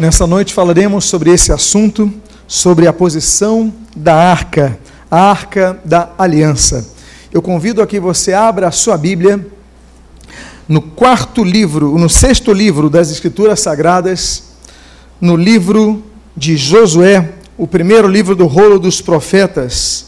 Nessa noite falaremos sobre esse assunto, sobre a posição da arca, a arca da aliança. Eu convido a que você abra a sua Bíblia no quarto livro, no sexto livro das Escrituras Sagradas, no livro de Josué, o primeiro livro do rolo dos profetas.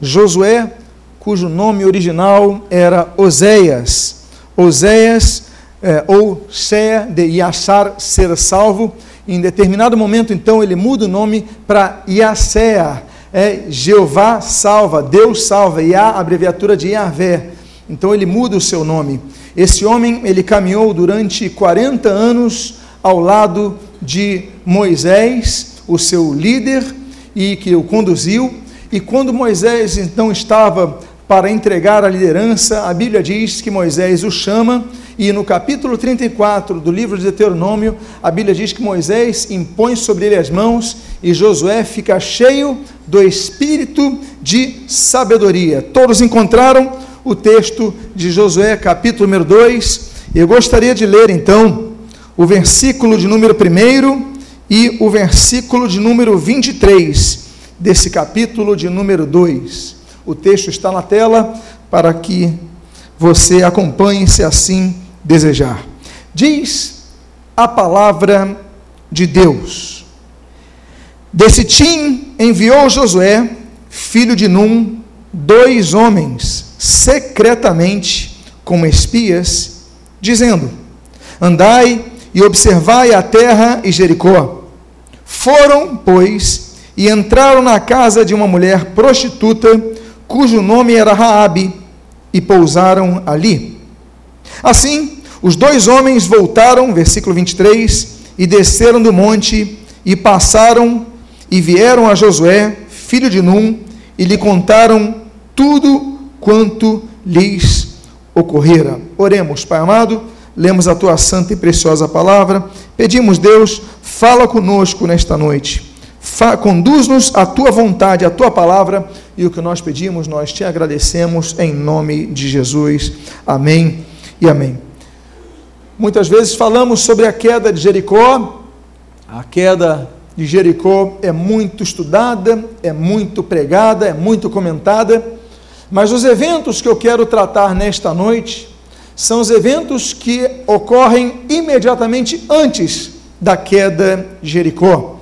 Josué, cujo nome original era Oséias. Oséias, é, ou Shea de Yashar, ser salvo, em determinado momento, então, ele muda o nome para Yasea, é Jeová salva, Deus salva, a abreviatura de Yahvé. Então ele muda o seu nome. Esse homem, ele caminhou durante 40 anos ao lado de Moisés, o seu líder, e que o conduziu. E quando Moisés então estava para entregar a liderança, a Bíblia diz que Moisés o chama e no capítulo 34 do livro de Deuteronômio, a Bíblia diz que Moisés impõe sobre ele as mãos e Josué fica cheio do espírito de sabedoria. Todos encontraram o texto de Josué, capítulo número 2. Eu gostaria de ler então o versículo de número 1 e o versículo de número 23 desse capítulo de número 2. O texto está na tela para que você acompanhe, se assim desejar. Diz a palavra de Deus. Desse tim enviou Josué, filho de Num, dois homens, secretamente, como espias, dizendo: Andai e observai a terra e Jericó. Foram, pois, e entraram na casa de uma mulher prostituta, cujo nome era Raabe, e pousaram ali. Assim, os dois homens voltaram, versículo 23, e desceram do monte e passaram e vieram a Josué, filho de Num, e lhe contaram tudo quanto lhes ocorrera. Oremos, Pai amado, lemos a tua santa e preciosa palavra, pedimos, Deus, fala conosco nesta noite. Conduz-nos à tua vontade, à tua palavra, e o que nós pedimos, nós te agradecemos em nome de Jesus. Amém e amém. Muitas vezes falamos sobre a queda de Jericó. A queda de Jericó é muito estudada, é muito pregada, é muito comentada, mas os eventos que eu quero tratar nesta noite são os eventos que ocorrem imediatamente antes da queda de Jericó.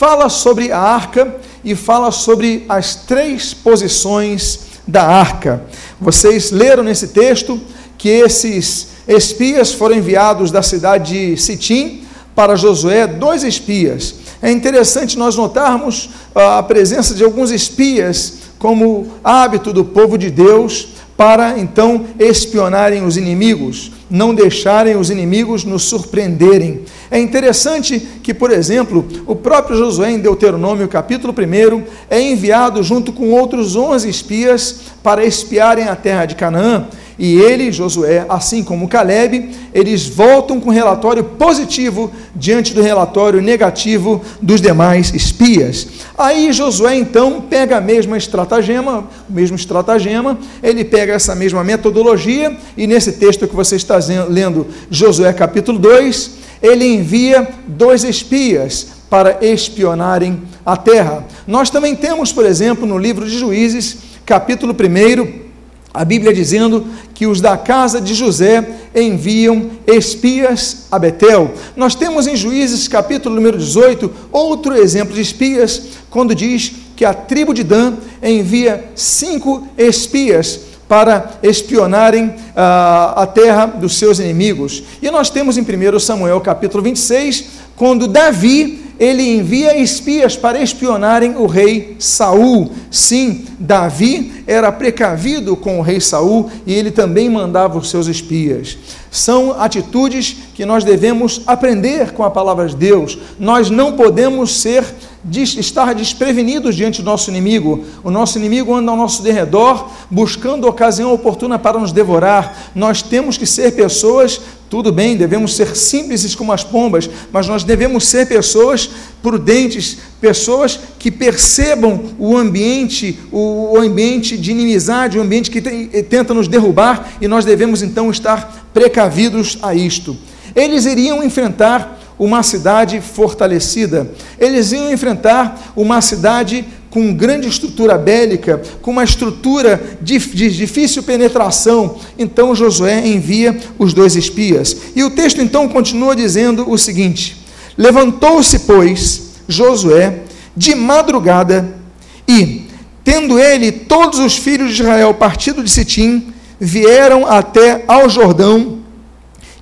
Fala sobre a arca e fala sobre as três posições da arca. Vocês leram nesse texto que esses espias foram enviados da cidade de Sitim para Josué, dois espias. É interessante nós notarmos ah, a presença de alguns espias como hábito do povo de Deus para então espionarem os inimigos, não deixarem os inimigos nos surpreenderem. É interessante que, por exemplo, o próprio Josué, em Deuteronômio, capítulo 1, é enviado junto com outros 11 espias para espiarem a terra de Canaã. E ele, Josué, assim como Caleb, eles voltam com relatório positivo diante do relatório negativo dos demais espias. Aí Josué então pega a mesma estratagema, o mesmo estratagema, ele pega essa mesma metodologia e nesse texto que você está lendo, Josué capítulo 2, ele envia dois espias para espionarem a terra. Nós também temos, por exemplo, no livro de Juízes, capítulo 1, a Bíblia dizendo que os da casa de José enviam espias a Betel. Nós temos em Juízes, capítulo número 18, outro exemplo de espias, quando diz que a tribo de Dan envia cinco espias para espionarem uh, a terra dos seus inimigos. E nós temos em 1 Samuel, capítulo 26, quando Davi ele envia espias para espionarem o rei Saul. Sim, Davi era precavido com o rei Saul e ele também mandava os seus espias. São atitudes que nós devemos aprender com a palavra de Deus. Nós não podemos ser estar desprevenidos diante do nosso inimigo. O nosso inimigo anda ao nosso derredor, buscando ocasião oportuna para nos devorar. Nós temos que ser pessoas, tudo bem, devemos ser simples como as pombas, mas nós devemos ser pessoas prudentes, pessoas que percebam o ambiente, o ambiente de inimizade, o ambiente que tenta nos derrubar, e nós devemos então estar precavidos a isto. Eles iriam enfrentar uma cidade fortalecida. Eles iam enfrentar uma cidade com grande estrutura bélica, com uma estrutura de, de, difícil penetração. Então Josué envia os dois espias. E o texto então continua dizendo o seguinte: Levantou-se, pois, Josué de madrugada e, tendo ele todos os filhos de Israel partido de Sitim, vieram até ao Jordão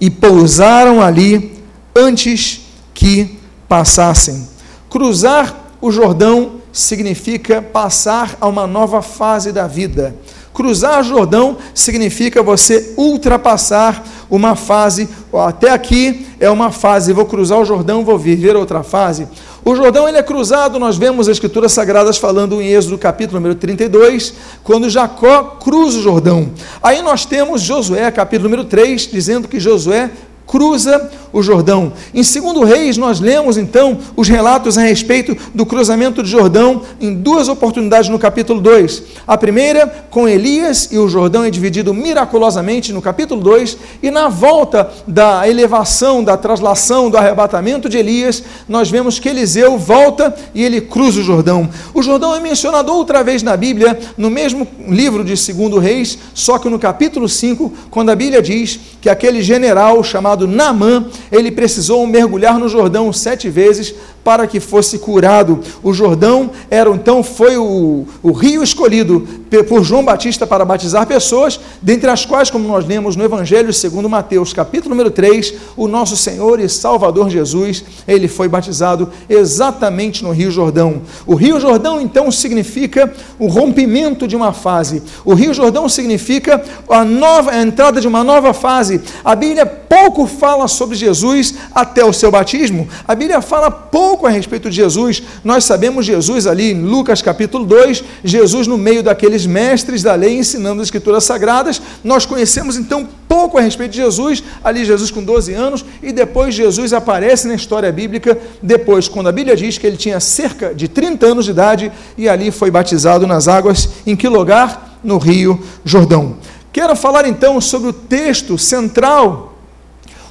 e pousaram ali antes que passassem. Cruzar o Jordão significa passar a uma nova fase da vida. Cruzar o Jordão significa você ultrapassar uma fase. Até aqui é uma fase, vou cruzar o Jordão, vou viver outra fase. O Jordão ele é cruzado, nós vemos as escrituras sagradas falando em Êxodo capítulo número 32, quando Jacó cruza o Jordão. Aí nós temos Josué, capítulo número 3, dizendo que Josué cruza o Jordão. Em 2 Reis, nós lemos então os relatos a respeito do cruzamento do Jordão em duas oportunidades no capítulo 2. A primeira, com Elias, e o Jordão é dividido miraculosamente no capítulo 2, e na volta da elevação, da traslação, do arrebatamento de Elias, nós vemos que Eliseu volta e ele cruza o Jordão. O Jordão é mencionado outra vez na Bíblia, no mesmo livro de 2 Reis, só que no capítulo 5, quando a Bíblia diz que aquele general chamado chamado Naamã, ele precisou mergulhar no Jordão sete vezes para que fosse curado. O Jordão era então foi o, o rio escolhido por João Batista para batizar pessoas, dentre as quais, como nós lemos no Evangelho segundo Mateus, capítulo número 3, o nosso Senhor e Salvador Jesus, ele foi batizado exatamente no Rio Jordão. O Rio Jordão então significa o rompimento de uma fase. O Rio Jordão significa a nova a entrada de uma nova fase. A Bíblia pouco fala sobre Jesus até o seu batismo. A Bíblia fala pouco a respeito de Jesus. Nós sabemos Jesus ali em Lucas capítulo 2, Jesus no meio daqueles mestres da lei ensinando as escrituras sagradas. Nós conhecemos então pouco a respeito de Jesus, ali Jesus com 12 anos, e depois Jesus aparece na história bíblica, depois, quando a Bíblia diz que ele tinha cerca de 30 anos de idade e ali foi batizado nas águas, em que lugar? No Rio Jordão. Quero falar então sobre o texto central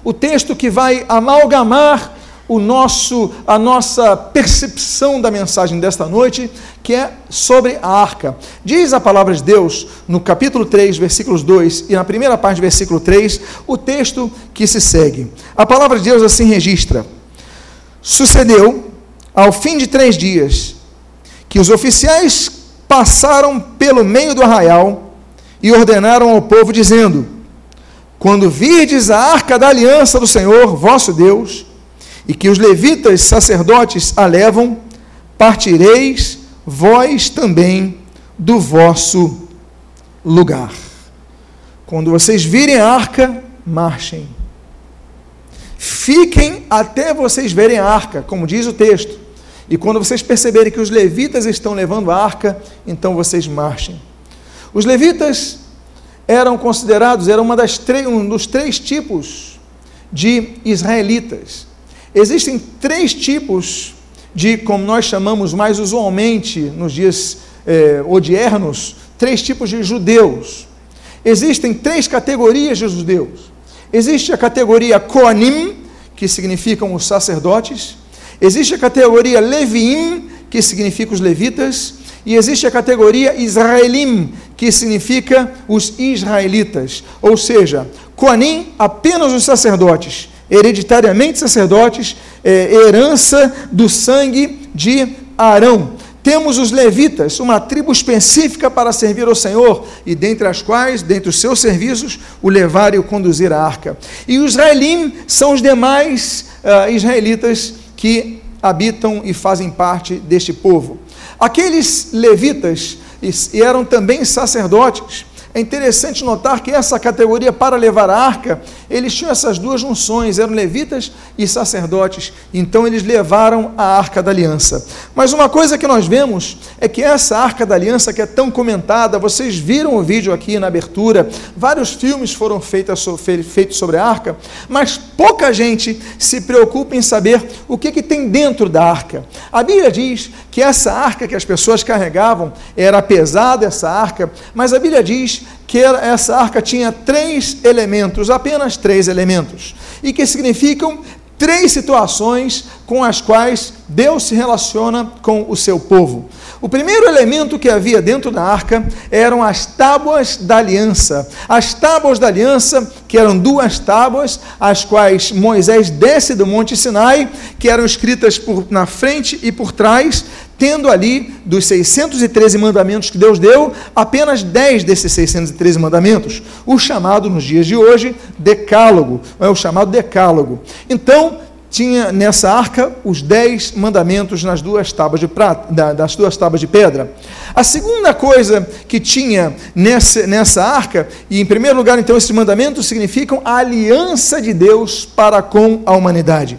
o texto que vai amalgamar o nosso, a nossa percepção da mensagem desta noite, que é sobre a arca. Diz a palavra de Deus no capítulo 3, versículos 2 e na primeira parte do versículo 3, o texto que se segue. A palavra de Deus assim registra: Sucedeu, ao fim de três dias, que os oficiais passaram pelo meio do arraial e ordenaram ao povo, dizendo: quando virdes a arca da aliança do Senhor, vosso Deus, e que os levitas sacerdotes a levam, partireis vós também do vosso lugar. Quando vocês virem a arca, marchem. Fiquem até vocês verem a arca, como diz o texto. E quando vocês perceberem que os levitas estão levando a arca, então vocês marchem. Os levitas eram considerados, era uma das um dos três tipos de israelitas. Existem três tipos de, como nós chamamos mais usualmente nos dias eh, odiernos, três tipos de judeus. Existem três categorias de judeus. Existe a categoria Koanim, que significam os sacerdotes. Existe a categoria Leviim, que significa os levitas. E existe a categoria Israelim, que significa os israelitas, ou seja, Coanim, apenas os sacerdotes, hereditariamente sacerdotes, é, herança do sangue de Arão. Temos os levitas, uma tribo específica para servir ao Senhor, e dentre as quais, dentre os seus serviços, o levar e o conduzir a arca. E os israelim são os demais uh, israelitas que habitam e fazem parte deste povo. Aqueles levitas eram também sacerdotes. É interessante notar que essa categoria para levar a arca, eles tinham essas duas funções, eram levitas e sacerdotes. Então eles levaram a arca da aliança. Mas uma coisa que nós vemos é que essa arca da aliança que é tão comentada, vocês viram o vídeo aqui na abertura, vários filmes foram feitos sobre a arca, mas pouca gente se preocupa em saber o que, que tem dentro da arca. A Bíblia diz que essa arca que as pessoas carregavam era pesada, essa arca, mas a Bíblia diz que essa arca tinha três elementos, apenas três elementos, e que significam três situações com as quais Deus se relaciona com o seu povo. O primeiro elemento que havia dentro da arca eram as tábuas da aliança. As tábuas da aliança, que eram duas tábuas, as quais Moisés desce do Monte Sinai, que eram escritas por, na frente e por trás, tendo ali dos 613 mandamentos que Deus deu, apenas 10 desses 613 mandamentos, o chamado nos dias de hoje decálogo, é o chamado decálogo. Então, tinha nessa arca os dez mandamentos nas duas tábuas de prata, das duas tábuas de pedra. A segunda coisa que tinha nessa, nessa arca, e em primeiro lugar, então, esses mandamentos significam a aliança de Deus para com a humanidade.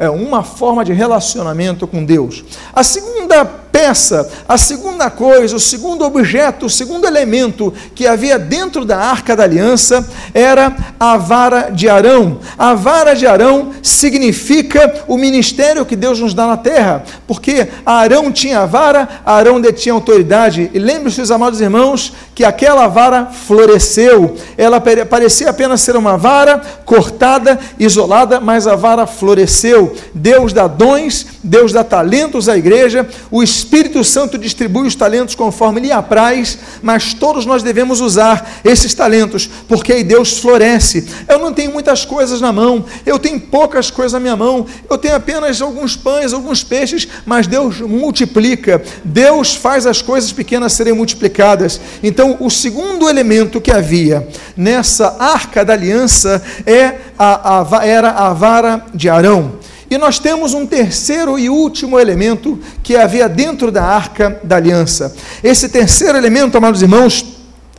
É uma forma de relacionamento com Deus. A segunda peça, a segunda coisa, o segundo objeto, o segundo elemento que havia dentro da arca da aliança era a vara de Arão. A vara de Arão significa o ministério que Deus nos dá na terra, porque Arão tinha a vara, Arão detinha autoridade. E lembre-se, os amados irmãos, que aquela vara floresceu. Ela parecia apenas ser uma vara cortada, isolada, mas a vara floresceu. Deus dá dons, Deus dá talentos à igreja, o Espírito Santo distribui os talentos conforme lhe apraz, mas todos nós devemos usar esses talentos, porque aí Deus floresce. Eu não tenho muitas coisas na mão, eu tenho poucas coisas na minha mão, eu tenho apenas alguns pães, alguns peixes, mas Deus multiplica, Deus faz as coisas pequenas serem multiplicadas. Então, o segundo elemento que havia nessa arca da aliança é a, a, era a vara de Arão. E nós temos um terceiro e último elemento que havia dentro da arca da aliança. Esse terceiro elemento, amados irmãos,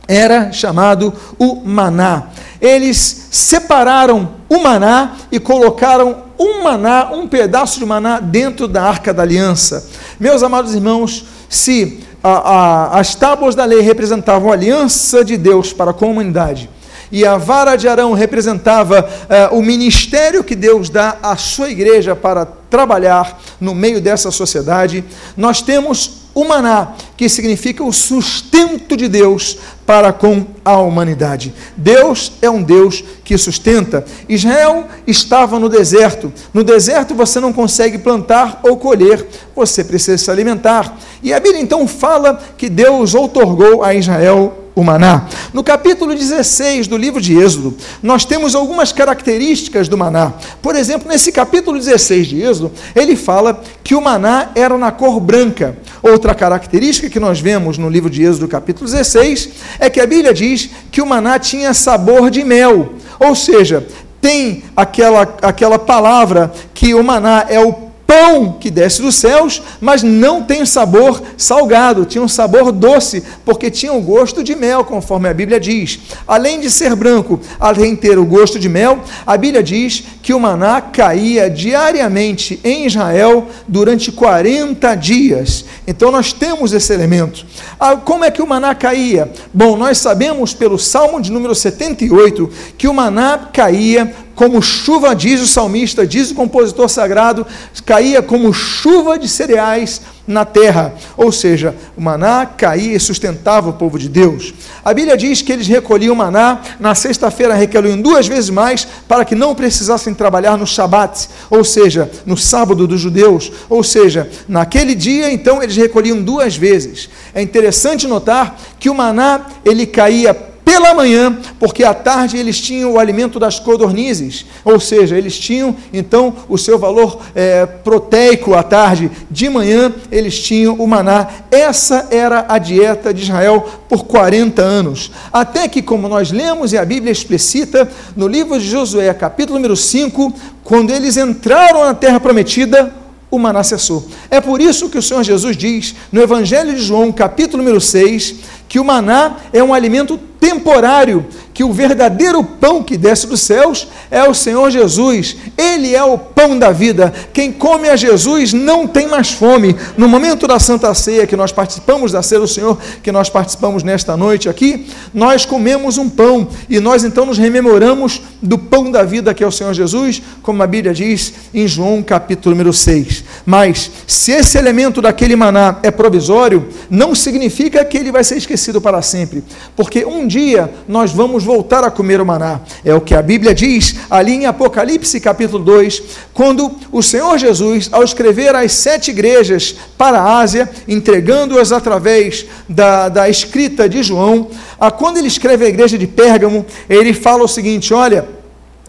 era chamado o maná. Eles separaram o maná e colocaram um maná, um pedaço de maná dentro da arca da aliança. Meus amados irmãos, se a, a, as tábuas da lei representavam a aliança de Deus para a humanidade, e a vara de Arão representava uh, o ministério que Deus dá à sua igreja para trabalhar no meio dessa sociedade. Nós temos o maná, que significa o sustento de Deus para com a humanidade. Deus é um Deus que sustenta. Israel estava no deserto. No deserto você não consegue plantar ou colher, você precisa se alimentar. E a Bíblia então fala que Deus outorgou a Israel o maná. No capítulo 16 do livro de Êxodo, nós temos algumas características do maná. Por exemplo, nesse capítulo 16 de Êxodo, ele fala que o maná era na cor branca. Outra característica que nós vemos no livro de Êxodo, capítulo 16, é que a Bíblia diz que o maná tinha sabor de mel. Ou seja, tem aquela, aquela palavra que o maná é o pão que desce dos céus, mas não tem sabor salgado, tinha um sabor doce, porque tinha o gosto de mel, conforme a Bíblia diz. Além de ser branco, além de ter o gosto de mel, a Bíblia diz que o maná caía diariamente em Israel durante 40 dias. Então nós temos esse elemento. Ah, como é que o maná caía? Bom, nós sabemos pelo Salmo de número 78 que o maná caía como chuva, diz o salmista, diz o compositor sagrado, caía como chuva de cereais na terra. Ou seja, o maná caía e sustentava o povo de Deus. A Bíblia diz que eles recolhiam maná, na sexta-feira recolhiam duas vezes mais, para que não precisassem trabalhar no Shabat, ou seja, no sábado dos judeus. Ou seja, naquele dia, então, eles recolhiam duas vezes. É interessante notar que o maná, ele caía pela manhã, porque à tarde eles tinham o alimento das codornizes, ou seja, eles tinham então o seu valor é, proteico à tarde, de manhã eles tinham o maná. Essa era a dieta de Israel por 40 anos. Até que, como nós lemos e a Bíblia explicita, no livro de Josué, capítulo número 5, quando eles entraram na terra prometida, o maná cessou. É por isso que o Senhor Jesus diz no Evangelho de João, capítulo número 6, que o maná é um alimento temporário, que o verdadeiro pão que desce dos céus é o Senhor Jesus. Ele é o pão da vida. Quem come a Jesus não tem mais fome. No momento da Santa Ceia que nós participamos da ceia do Senhor, que nós participamos nesta noite aqui, nós comemos um pão e nós então nos rememoramos do pão da vida que é o Senhor Jesus, como a Bíblia diz em João capítulo número 6. Mas se esse elemento daquele maná é provisório, não significa que ele vai ser esquecido para sempre, porque um dia nós vamos voltar a comer o maná. É o que a Bíblia diz ali em Apocalipse capítulo 2, quando o Senhor Jesus, ao escrever as sete igrejas para a Ásia, entregando-as através da, da escrita de João, a, quando ele escreve a igreja de Pérgamo, ele fala o seguinte: olha,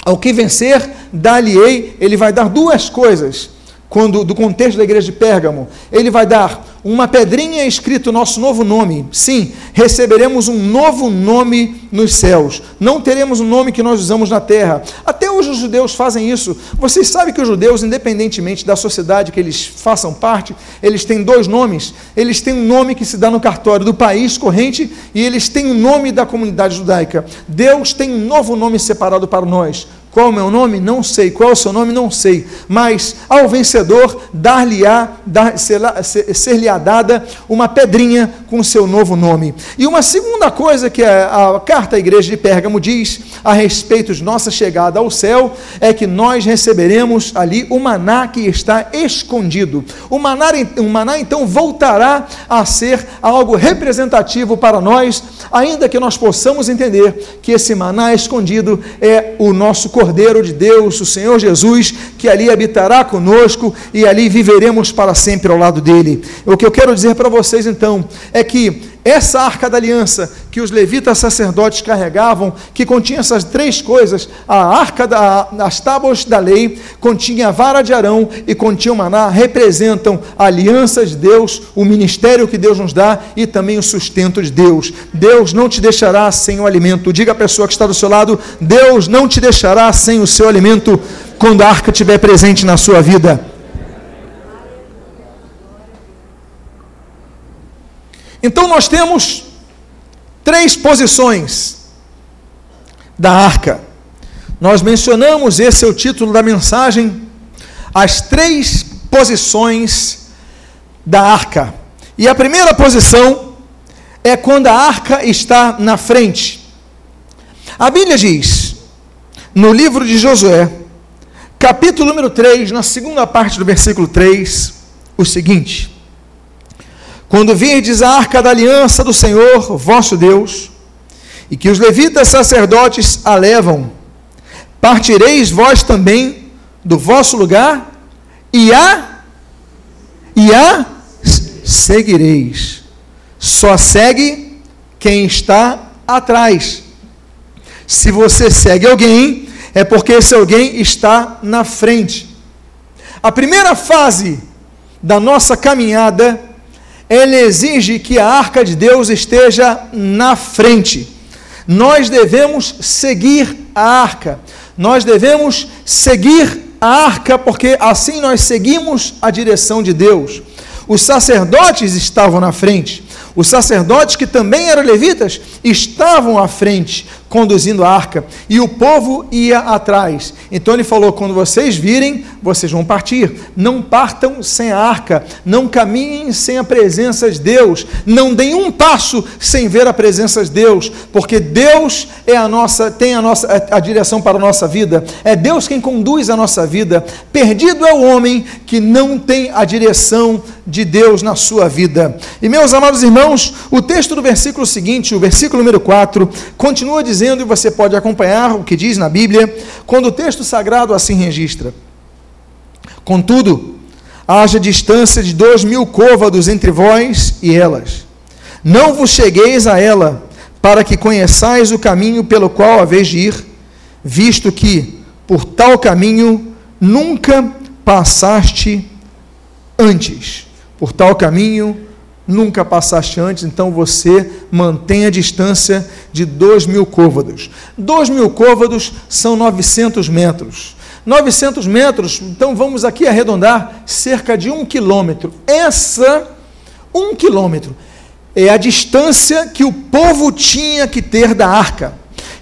ao que vencer, dar-lhe-ei, ele vai dar duas coisas quando do contexto da igreja de Pérgamo, ele vai dar uma pedrinha escrito nosso novo nome. Sim, receberemos um novo nome nos céus. Não teremos o nome que nós usamos na terra. Até hoje os judeus fazem isso. Vocês sabem que os judeus, independentemente da sociedade que eles façam parte, eles têm dois nomes. Eles têm um nome que se dá no cartório do país corrente e eles têm o um nome da comunidade judaica. Deus tem um novo nome separado para nós. Qual é o meu nome? Não sei. Qual é o seu nome? Não sei. Mas ao vencedor dar-lhe-á, dar, ser-lhe-á dada uma pedrinha com seu novo nome. E uma segunda coisa que a, a carta à igreja de Pérgamo diz a respeito de nossa chegada ao céu é que nós receberemos ali o maná que está escondido. O maná, o maná então voltará a ser algo representativo para nós, ainda que nós possamos entender que esse maná escondido é o nosso corpo Cordeiro de Deus, o Senhor Jesus, que ali habitará conosco e ali viveremos para sempre ao lado dele. O que eu quero dizer para vocês então é que essa arca da aliança que os levitas sacerdotes carregavam, que continha essas três coisas: a arca da, as tábuas da lei, continha a vara de Arão e continha o maná, representam a aliança de Deus, o ministério que Deus nos dá e também o sustento de Deus. Deus não te deixará sem o alimento. Diga à pessoa que está do seu lado: Deus não te deixará sem o seu alimento quando a arca estiver presente na sua vida. Então nós temos três posições da arca. Nós mencionamos, esse é o título da mensagem, as três posições da arca. E a primeira posição é quando a arca está na frente. A Bíblia diz, no livro de Josué, capítulo número 3, na segunda parte do versículo 3, o seguinte: quando virdes a arca da aliança do Senhor, vosso Deus, e que os levitas sacerdotes a levam, partireis vós também do vosso lugar e a e a seguireis. Só segue quem está atrás. Se você segue alguém, é porque esse alguém está na frente. A primeira fase da nossa caminhada ele exige que a arca de Deus esteja na frente. Nós devemos seguir a arca. Nós devemos seguir a arca, porque assim nós seguimos a direção de Deus. Os sacerdotes estavam na frente. Os sacerdotes, que também eram levitas, estavam à frente, conduzindo a arca, e o povo ia atrás. Então ele falou: quando vocês virem, vocês vão partir. Não partam sem a arca, não caminhem sem a presença de Deus, não deem um passo sem ver a presença de Deus, porque Deus é a nossa, tem a nossa a direção para a nossa vida. É Deus quem conduz a nossa vida. Perdido é o homem que não tem a direção de Deus na sua vida. E meus amados irmãos, o texto do versículo seguinte, o versículo número 4, continua dizendo dizendo, e você pode acompanhar o que diz na Bíblia, quando o texto sagrado assim registra. Contudo, haja distância de dois mil côvados entre vós e elas. Não vos chegueis a ela, para que conheçais o caminho pelo qual haveis de ir, visto que por tal caminho nunca passaste antes. Por tal caminho nunca passaste antes, então você mantém a distância de dois mil côvados. Dois mil côvados são 900 metros. 900 metros, então vamos aqui arredondar, cerca de um quilômetro. Essa, um quilômetro, é a distância que o povo tinha que ter da arca.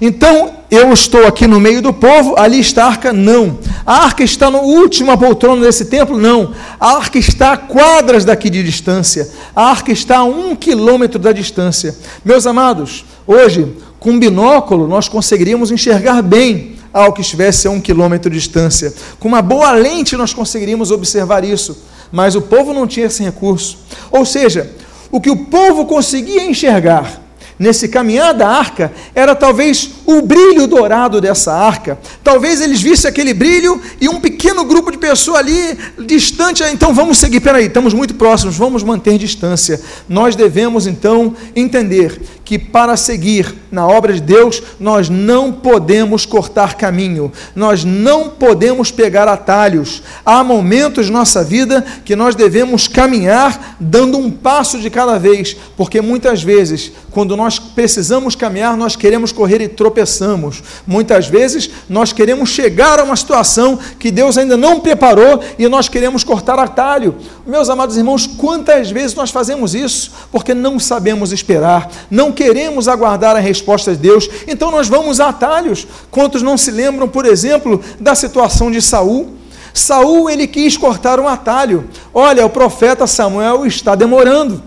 Então, eu estou aqui no meio do povo, ali está a arca? Não. A arca está no última poltrona desse templo? Não. A arca está a quadras daqui de distância. A arca está a um quilômetro da distância. Meus amados, hoje, com um binóculo, nós conseguiríamos enxergar bem ao que estivesse a um quilômetro de distância. Com uma boa lente, nós conseguiríamos observar isso. mas o povo não tinha esse recurso. Ou seja, o que o povo conseguia enxergar nesse caminhar da arca era talvez o brilho dourado dessa arca. Talvez eles vissem aquele brilho e um pequeno grupo de pessoas ali distante. Ah, então vamos seguir. Peraí, estamos muito próximos, vamos manter distância. Nós devemos então entender que para seguir na obra de Deus, nós não podemos cortar caminho, nós não podemos pegar atalhos. Há momentos em nossa vida que nós devemos caminhar dando um passo de cada vez, porque muitas vezes, quando nós precisamos caminhar, nós queremos correr e tropeçamos. Muitas vezes, nós queremos chegar a uma situação que Deus ainda não preparou e nós queremos cortar atalho. Meus amados irmãos, quantas vezes nós fazemos isso? Porque não sabemos esperar, não queremos aguardar a resposta de Deus, então nós vamos a atalhos. Quantos não se lembram, por exemplo, da situação de Saul? Saul ele quis cortar um atalho. Olha, o profeta Samuel está demorando.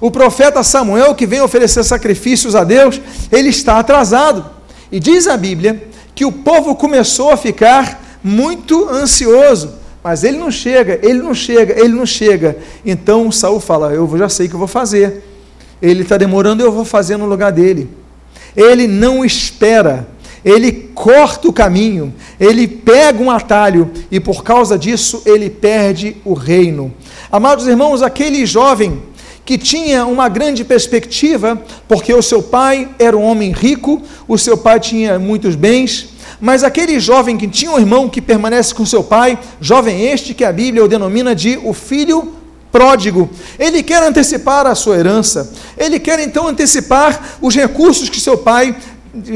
O profeta Samuel que vem oferecer sacrifícios a Deus, ele está atrasado. E diz a Bíblia que o povo começou a ficar muito ansioso. Mas ele não chega, ele não chega, ele não chega. Então Saul fala: Eu já sei o que eu vou fazer ele está demorando, eu vou fazer no lugar dele. Ele não espera, ele corta o caminho, ele pega um atalho e por causa disso ele perde o reino. Amados irmãos, aquele jovem que tinha uma grande perspectiva, porque o seu pai era um homem rico, o seu pai tinha muitos bens, mas aquele jovem que tinha um irmão que permanece com seu pai, jovem este que a Bíblia o denomina de o filho pródigo. Ele quer antecipar a sua herança. Ele quer então antecipar os recursos que seu pai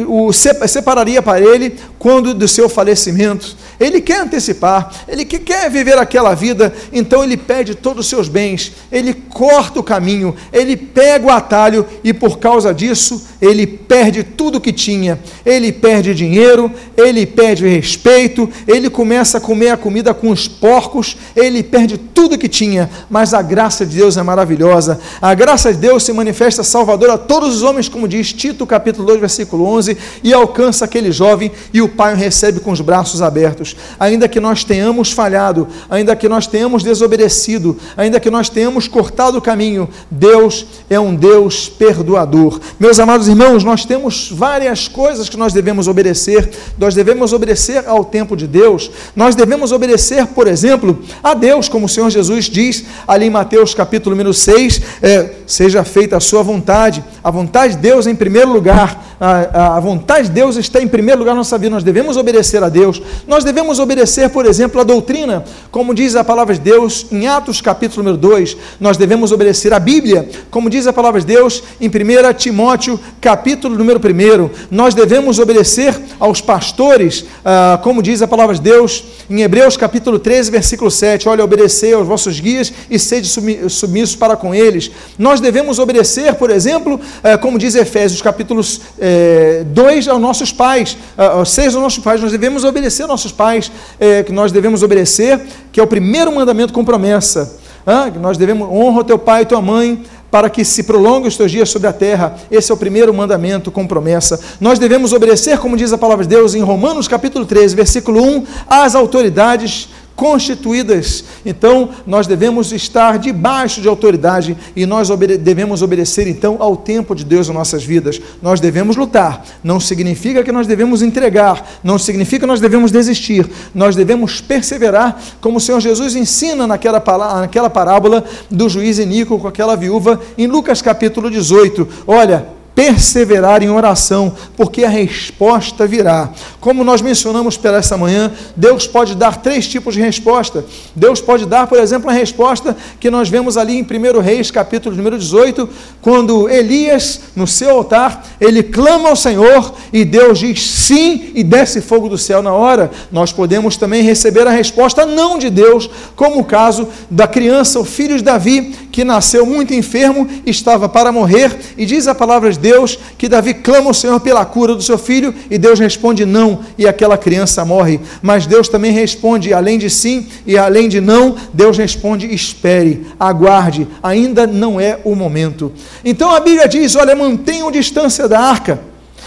o separaria para ele quando do seu falecimento. Ele quer antecipar, ele quer viver aquela vida, então ele pede todos os seus bens, ele corta o caminho, ele pega o atalho e por causa disso ele perde tudo que tinha. Ele perde dinheiro, ele perde respeito, ele começa a comer a comida com os porcos, ele perde tudo que tinha. Mas a graça de Deus é maravilhosa. A graça de Deus se manifesta salvadora a todos os homens, como diz Tito capítulo 2, versículo 11, e alcança aquele jovem e o pai o recebe com os braços abertos. Ainda que nós tenhamos falhado, ainda que nós tenhamos desobedecido, ainda que nós tenhamos cortado o caminho, Deus é um Deus perdoador. Meus amados irmãos, nós temos várias coisas que nós devemos obedecer. Nós devemos obedecer ao tempo de Deus. Nós devemos obedecer, por exemplo, a Deus, como o Senhor Jesus diz ali em Mateus capítulo número 6, é, seja feita a sua vontade. A vontade de Deus em primeiro lugar. A, a, vontade de Deus está em primeiro lugar na nossa vida, nós devemos obedecer a Deus. Nós devemos obedecer, por exemplo, a doutrina, como diz a palavra de Deus em Atos capítulo número 2, nós devemos obedecer a Bíblia, como diz a palavra de Deus em 1 Timóteo capítulo número 1. Nós devemos obedecer aos pastores, ah, como diz a palavra de Deus em Hebreus capítulo 13, versículo 7. Olha, obedecei aos vossos guias e sede submissos para com eles. Nós devemos obedecer, por exemplo, ah, como diz Efésios capítulos eh, dois aos nossos pais, uh, seis aos nossos pais, nós devemos obedecer aos nossos pais, é, que nós devemos obedecer, que é o primeiro mandamento com promessa. Ah, nós devemos honra teu pai e tua mãe, para que se prolongue os teus dias sobre a terra. Esse é o primeiro mandamento com promessa. Nós devemos obedecer, como diz a palavra de Deus em Romanos capítulo 13, versículo 1, às autoridades constituídas. Então, nós devemos estar debaixo de autoridade e nós obede devemos obedecer então ao tempo de Deus em nossas vidas. Nós devemos lutar. Não significa que nós devemos entregar, não significa que nós devemos desistir. Nós devemos perseverar, como o Senhor Jesus ensina naquela, naquela parábola do juiz Enico com aquela viúva em Lucas capítulo 18. Olha, perseverar em oração, porque a resposta virá. Como nós mencionamos pela essa manhã, Deus pode dar três tipos de resposta. Deus pode dar, por exemplo, a resposta que nós vemos ali em 1 Reis, capítulo número 18, quando Elias, no seu altar, ele clama ao Senhor e Deus diz sim e desce fogo do céu na hora. Nós podemos também receber a resposta não de Deus, como o caso da criança, o filho de Davi, que nasceu muito enfermo, estava para morrer, e diz a palavra de Deus que Davi clama ao Senhor pela cura do seu filho e Deus responde não e aquela criança morre. Mas Deus também responde além de sim e além de não, Deus responde espere, aguarde, ainda não é o momento. Então a Bíblia diz: olha, mantenham distância da arca,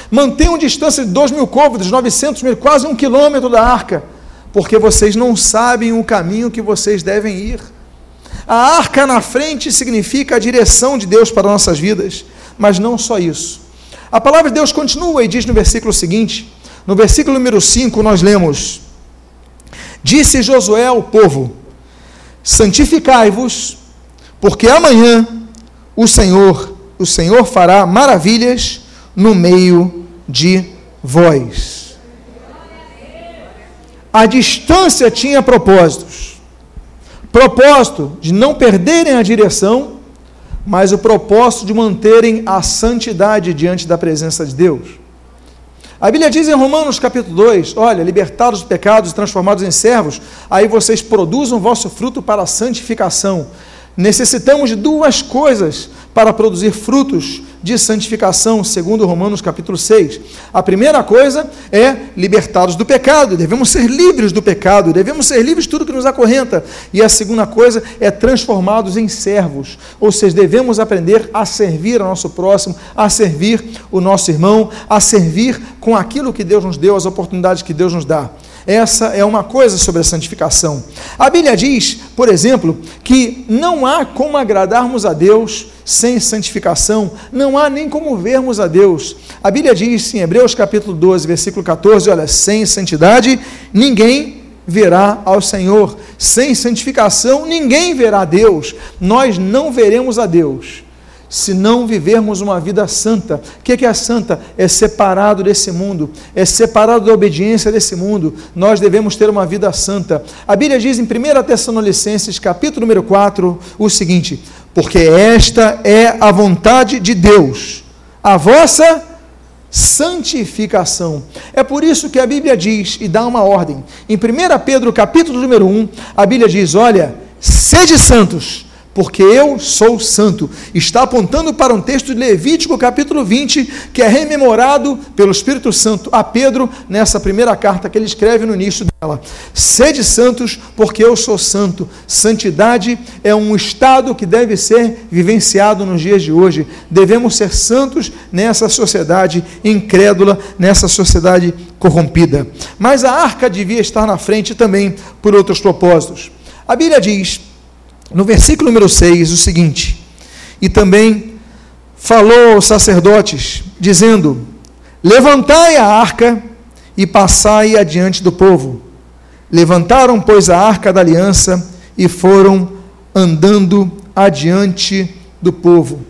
mantenham distância de dois mil côvados, 900 mil, quase um quilômetro da arca, porque vocês não sabem o caminho que vocês devem ir. A arca na frente significa a direção de Deus para nossas vidas, mas não só isso. A palavra de Deus continua e diz no versículo seguinte, no versículo número 5, nós lemos: Disse Josué ao povo: Santificai-vos, porque amanhã o Senhor, o Senhor fará maravilhas no meio de vós. A distância tinha propósitos. Propósito de não perderem a direção, mas o propósito de manterem a santidade diante da presença de Deus. A Bíblia diz em Romanos capítulo 2: Olha, libertados dos pecados e transformados em servos, aí vocês produzam vosso fruto para a santificação. Necessitamos de duas coisas para produzir frutos de santificação, segundo Romanos capítulo 6. A primeira coisa é libertados do pecado, devemos ser livres do pecado, devemos ser livres de tudo que nos acorrenta. E a segunda coisa é transformados em servos, ou seja, devemos aprender a servir ao nosso próximo, a servir o nosso irmão, a servir com aquilo que Deus nos deu, as oportunidades que Deus nos dá. Essa é uma coisa sobre a santificação. A Bíblia diz, por exemplo, que não há como agradarmos a Deus sem santificação, não há nem como vermos a Deus. A Bíblia diz em Hebreus capítulo 12, versículo 14, olha, sem santidade ninguém verá ao Senhor. Sem santificação ninguém verá a Deus. Nós não veremos a Deus se não vivermos uma vida santa. O que é santa? É separado desse mundo, é separado da obediência desse mundo. Nós devemos ter uma vida santa. A Bíblia diz em 1 Tessalonicenses, capítulo número 4, o seguinte: Porque esta é a vontade de Deus, a vossa santificação. É por isso que a Bíblia diz e dá uma ordem. Em 1 Pedro, capítulo número 1, a Bíblia diz: Olha, sede santos porque eu sou santo. Está apontando para um texto de Levítico, capítulo 20, que é rememorado pelo Espírito Santo a Pedro nessa primeira carta que ele escreve no início dela. Sede santos, porque eu sou santo. Santidade é um estado que deve ser vivenciado nos dias de hoje. Devemos ser santos nessa sociedade incrédula, nessa sociedade corrompida. Mas a arca devia estar na frente também por outros propósitos. A Bíblia diz no versículo número 6, o seguinte: E também falou aos sacerdotes, dizendo: Levantai a arca e passai adiante do povo. Levantaram, pois, a arca da aliança e foram andando adiante do povo.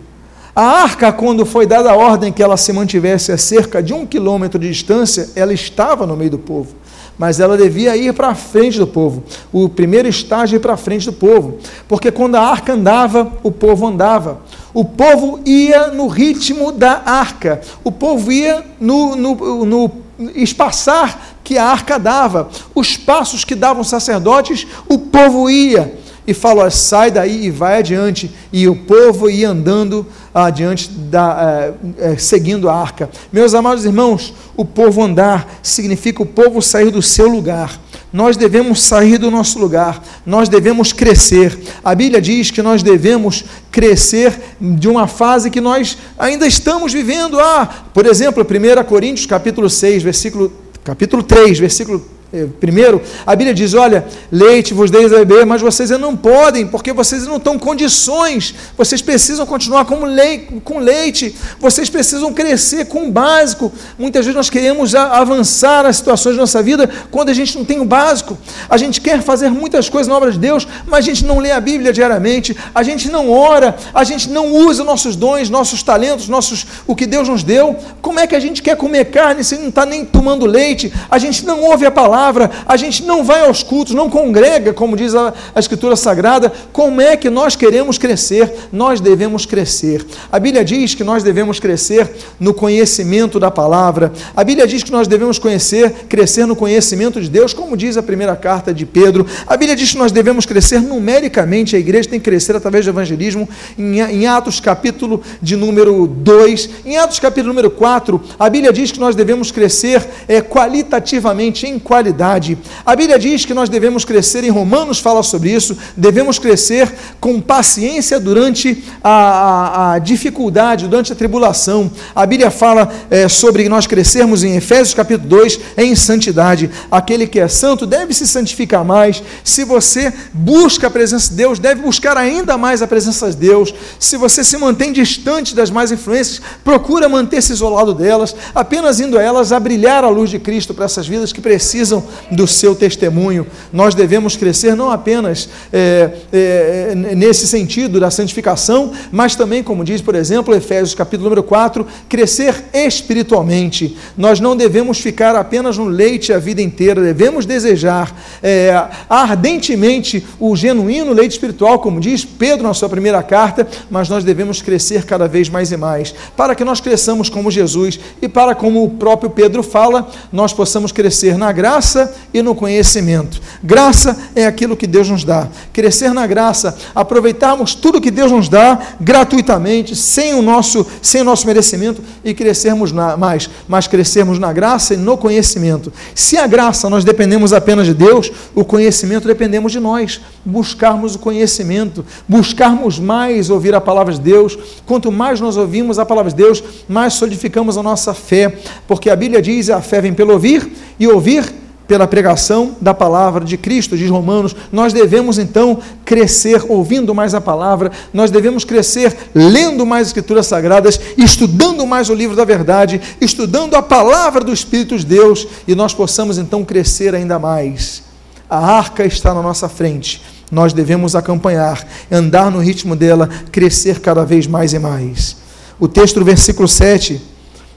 A arca, quando foi dada a ordem que ela se mantivesse a cerca de um quilômetro de distância, ela estava no meio do povo mas ela devia ir para a frente do povo. O primeiro estágio é ir para a frente do povo, porque quando a arca andava, o povo andava. O povo ia no ritmo da arca, o povo ia no, no, no espaçar que a arca dava, os passos que davam os sacerdotes, o povo ia e falou: sai daí e vai adiante. E o povo ia andando adiante, da, é, é, seguindo a arca. Meus amados irmãos, o povo andar significa o povo sair do seu lugar. Nós devemos sair do nosso lugar, nós devemos crescer. A Bíblia diz que nós devemos crescer de uma fase que nós ainda estamos vivendo. Ah, por exemplo, 1 Coríntios capítulo 6, versículo capítulo 3, versículo primeiro, a Bíblia diz: olha, leite vos deis a beber, mas vocês não podem, porque vocês não estão condições, vocês precisam continuar com leite, com leite, vocês precisam crescer com o básico. Muitas vezes nós queremos avançar as situações da nossa vida quando a gente não tem o básico. A gente quer fazer muitas coisas na obra de Deus, mas a gente não lê a Bíblia diariamente, a gente não ora, a gente não usa nossos dons, nossos talentos, nossos, o que Deus nos deu. Como é que a gente quer comer carne se não está nem tomando leite? A gente não ouve a palavra palavra, a gente não vai aos cultos, não congrega, como diz a, a Escritura Sagrada, como é que nós queremos crescer? Nós devemos crescer. A Bíblia diz que nós devemos crescer no conhecimento da palavra. A Bíblia diz que nós devemos conhecer, crescer no conhecimento de Deus, como diz a primeira carta de Pedro. A Bíblia diz que nós devemos crescer numericamente, a igreja tem que crescer através do evangelismo. Em, em Atos capítulo de número 2, em Atos capítulo número 4, a Bíblia diz que nós devemos crescer é, qualitativamente, em qualidade qualidade. A Bíblia diz que nós devemos crescer, em Romanos fala sobre isso, devemos crescer com paciência durante a, a, a dificuldade, durante a tribulação. A Bíblia fala é, sobre nós crescermos em Efésios capítulo 2 em santidade. Aquele que é santo deve se santificar mais. Se você busca a presença de Deus, deve buscar ainda mais a presença de Deus. Se você se mantém distante das mais influências, procura manter-se isolado delas, apenas indo a elas a brilhar a luz de Cristo para essas vidas que precisam do seu testemunho. Nós devemos crescer não apenas é, é, nesse sentido da santificação, mas também, como diz, por exemplo, Efésios capítulo número 4, crescer espiritualmente. Nós não devemos ficar apenas no leite a vida inteira, devemos desejar é, ardentemente o genuíno leite espiritual, como diz Pedro na sua primeira carta, mas nós devemos crescer cada vez mais e mais, para que nós cresçamos como Jesus e para como o próprio Pedro fala, nós possamos crescer na graça e no conhecimento. Graça é aquilo que Deus nos dá. Crescer na graça, aproveitarmos tudo que Deus nos dá gratuitamente, sem o nosso, sem o nosso merecimento e crescermos na, mais, mas crescermos na graça e no conhecimento. Se a graça nós dependemos apenas de Deus, o conhecimento dependemos de nós. Buscarmos o conhecimento, buscarmos mais ouvir a palavra de Deus. Quanto mais nós ouvimos a palavra de Deus, mais solidificamos a nossa fé, porque a Bíblia diz: a fé vem pelo ouvir e ouvir pela pregação da palavra de Cristo, diz Romanos. Nós devemos então crescer ouvindo mais a palavra, nós devemos crescer lendo mais escrituras sagradas, estudando mais o livro da verdade, estudando a palavra do Espírito de Deus e nós possamos então crescer ainda mais. A arca está na nossa frente. Nós devemos acompanhar, andar no ritmo dela, crescer cada vez mais e mais. O texto do versículo 7,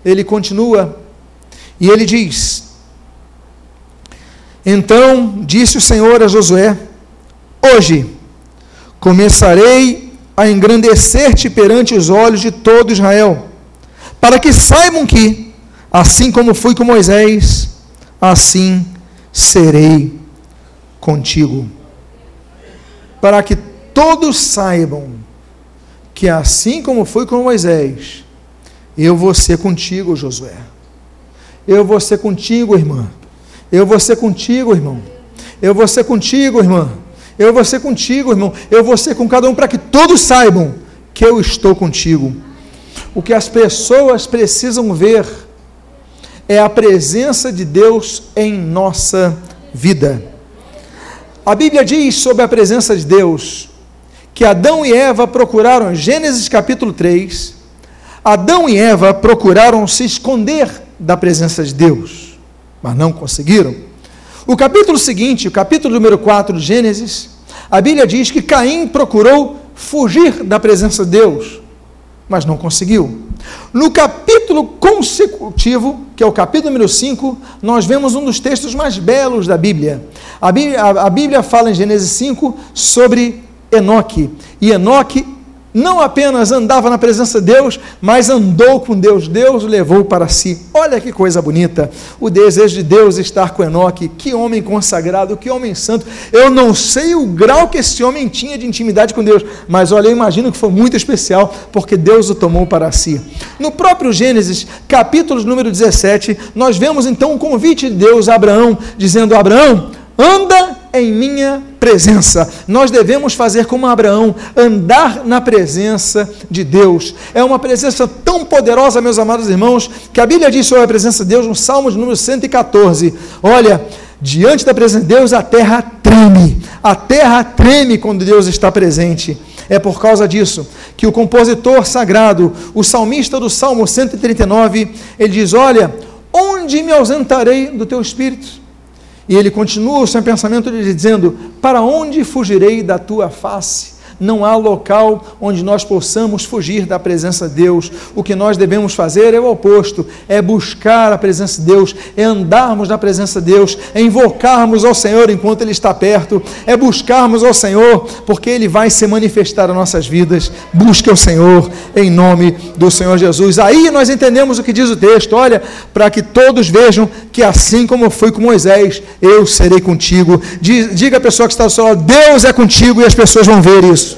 ele continua e ele diz: Então disse o Senhor a Josué: Hoje começarei a engrandecer-te perante os olhos de todo Israel, para que saibam que, assim como fui com Moisés, assim serei contigo. Para que todos saibam que, assim como fui com Moisés, eu vou ser contigo, Josué. Eu vou ser contigo, irmã. Eu vou ser contigo, irmão. Eu vou ser contigo, irmã. Eu vou ser contigo, irmão. Eu vou ser com cada um para que todos saibam que eu estou contigo. O que as pessoas precisam ver é a presença de Deus em nossa vida. A Bíblia diz sobre a presença de Deus que Adão e Eva procuraram, Gênesis capítulo 3, Adão e Eva procuraram se esconder da presença de Deus, mas não conseguiram. O capítulo seguinte, o capítulo número 4 de Gênesis, a Bíblia diz que Caim procurou fugir da presença de Deus, mas não conseguiu. No capítulo consecutivo, que é o capítulo número 5, nós vemos um dos textos mais belos da Bíblia. A Bíblia, a, a Bíblia fala em Gênesis 5 sobre Enoque. E Enoque não apenas andava na presença de Deus, mas andou com Deus. Deus o levou para si. Olha que coisa bonita. O desejo de Deus estar com Enoque. Que homem consagrado, que homem santo. Eu não sei o grau que esse homem tinha de intimidade com Deus, mas olha, eu imagino que foi muito especial, porque Deus o tomou para si. No próprio Gênesis, capítulo número 17, nós vemos então um convite de Deus a Abraão, dizendo: Abraão, anda em minha presença. Nós devemos fazer como Abraão, andar na presença de Deus. É uma presença tão poderosa, meus amados irmãos, que a Bíblia diz sobre a presença de Deus no Salmo de número 114. Olha, diante da presença de Deus, a terra treme. A terra treme quando Deus está presente. É por causa disso que o compositor sagrado, o salmista do Salmo 139, ele diz: Olha, onde me ausentarei do teu espírito? E ele continua o seu pensamento dizendo: Para onde fugirei da tua face? Não há local onde nós possamos fugir da presença de Deus. O que nós devemos fazer é o oposto: é buscar a presença de Deus, é andarmos na presença de Deus, é invocarmos ao Senhor enquanto Ele está perto, é buscarmos ao Senhor, porque Ele vai se manifestar nas nossas vidas. Busque o Senhor em nome do Senhor Jesus. Aí nós entendemos o que diz o texto: olha, para que todos vejam que assim como foi com Moisés, eu serei contigo. Diga a pessoa que está ao seu Deus é contigo e as pessoas vão ver isso.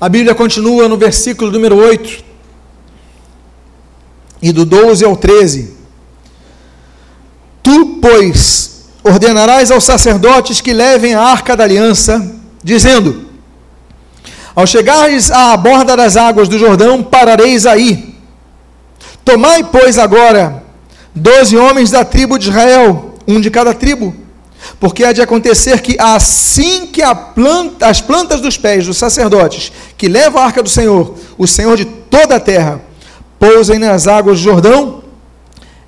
A Bíblia continua no versículo número 8. e do 12 ao 13. Tu, pois, ordenarás aos sacerdotes que levem a arca da aliança, dizendo: Ao chegares à borda das águas do Jordão, parareis aí. Tomai, pois, agora doze homens da tribo de Israel, um de cada tribo, porque há de acontecer que assim que planta, as plantas dos pés dos sacerdotes que levam a arca do Senhor, o Senhor de toda a terra, pousem nas águas do Jordão,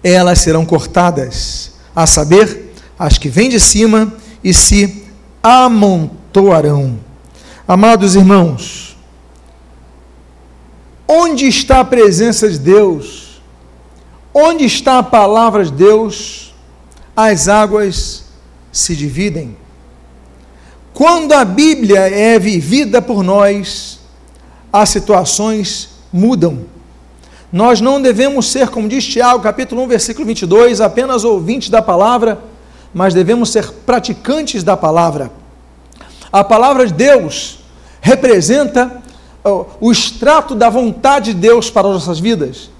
elas serão cortadas, a saber, as que vêm de cima e se amontoarão. Amados irmãos, onde está a presença de Deus? Onde está a palavra de Deus? As águas se dividem. Quando a Bíblia é vivida por nós, as situações mudam. Nós não devemos ser, como diz Tiago, capítulo 1, versículo 22, apenas ouvintes da palavra, mas devemos ser praticantes da palavra. A palavra de Deus representa o extrato da vontade de Deus para as nossas vidas,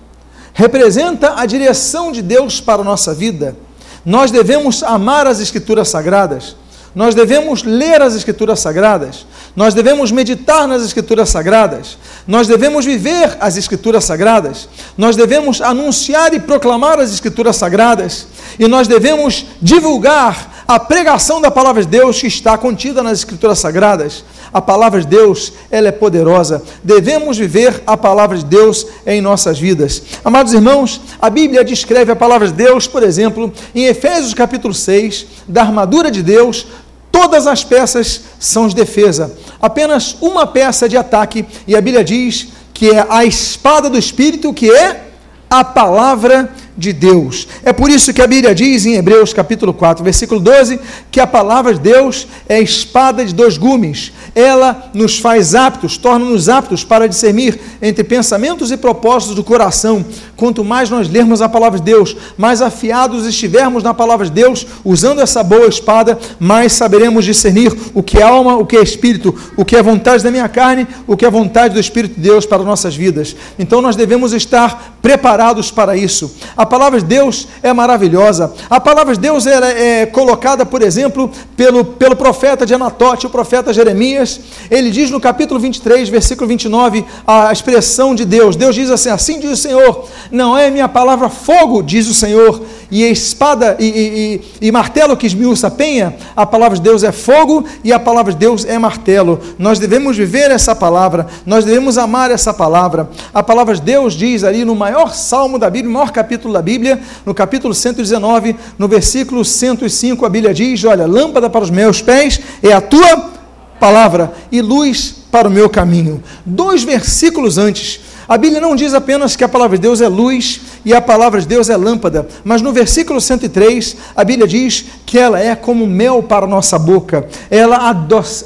representa a direção de Deus para a nossa vida. Nós devemos amar as Escrituras Sagradas, nós devemos ler as Escrituras Sagradas, nós devemos meditar nas Escrituras Sagradas, nós devemos viver as Escrituras Sagradas, nós devemos anunciar e proclamar as Escrituras Sagradas, e nós devemos divulgar a pregação da palavra de Deus que está contida nas Escrituras Sagradas. A palavra de Deus, ela é poderosa. Devemos viver a palavra de Deus em nossas vidas. Amados irmãos, a Bíblia descreve a palavra de Deus, por exemplo, em Efésios capítulo 6, da armadura de Deus, todas as peças são de defesa. Apenas uma peça de ataque, e a Bíblia diz que é a espada do Espírito, que é a palavra de Deus. É por isso que a Bíblia diz em Hebreus capítulo 4, versículo 12, que a palavra de Deus é espada de dois gumes. Ela nos faz aptos, torna-nos aptos para discernir entre pensamentos e propósitos do coração. Quanto mais nós lermos a palavra de Deus, mais afiados estivermos na palavra de Deus, usando essa boa espada, mais saberemos discernir o que é alma, o que é espírito, o que é vontade da minha carne, o que é vontade do Espírito de Deus para nossas vidas. Então nós devemos estar preparados para isso. A palavra de Deus é maravilhosa. A palavra de Deus é, é colocada, por exemplo, pelo, pelo profeta de Anatote, o profeta Jeremias. Ele diz no capítulo 23, versículo 29, a expressão de Deus. Deus diz assim: Assim diz o Senhor, não é minha palavra fogo, diz o Senhor, e espada e, e, e, e martelo que esmiuça a penha. A palavra de Deus é fogo e a palavra de Deus é martelo. Nós devemos viver essa palavra, nós devemos amar essa palavra. A palavra de Deus diz ali no maior salmo da Bíblia, no maior capítulo da Bíblia, no capítulo 119, no versículo 105, a Bíblia diz: Olha, lâmpada para os meus pés é a tua palavra e luz para o meu caminho. Dois versículos antes, a Bíblia não diz apenas que a palavra de Deus é luz e a palavra de Deus é lâmpada, mas no versículo 103, a Bíblia diz que ela é como mel para a nossa boca, ela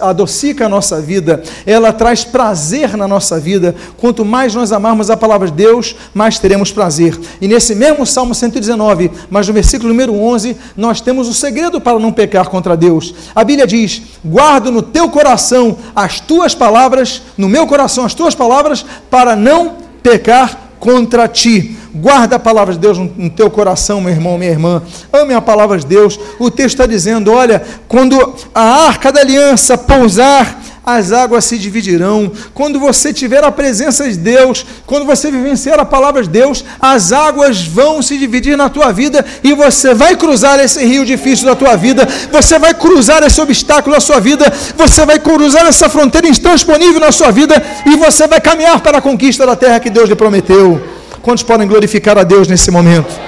adocica a nossa vida, ela traz prazer na nossa vida. Quanto mais nós amarmos a palavra de Deus, mais teremos prazer. E nesse mesmo Salmo 119, mas no versículo número 11, nós temos o segredo para não pecar contra Deus. A Bíblia diz: guardo no teu coração as tuas palavras, no meu coração as tuas palavras, para não pecar contra ti. Guarda a palavra de Deus no teu coração, meu irmão, minha irmã. Ame a palavra de Deus. O texto está dizendo: olha, quando a arca da aliança pousar, as águas se dividirão. Quando você tiver a presença de Deus, quando você vivenciar a palavra de Deus, as águas vão se dividir na tua vida e você vai cruzar esse rio difícil da tua vida, você vai cruzar esse obstáculo na sua vida, você vai cruzar essa fronteira intransponível na sua vida e você vai caminhar para a conquista da terra que Deus lhe prometeu. Quantos podem glorificar a Deus nesse momento?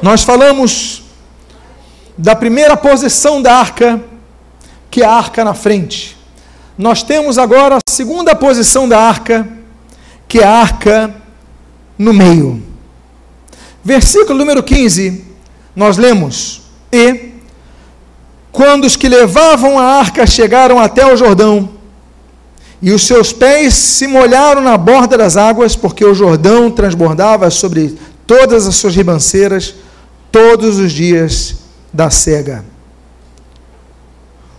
Nós falamos da primeira posição da arca, que é a arca na frente nós temos agora a segunda posição da arca, que é a arca no meio. Versículo número 15, nós lemos: E quando os que levavam a arca chegaram até o Jordão, e os seus pés se molharam na borda das águas, porque o Jordão transbordava sobre todas as suas ribanceiras todos os dias da cega.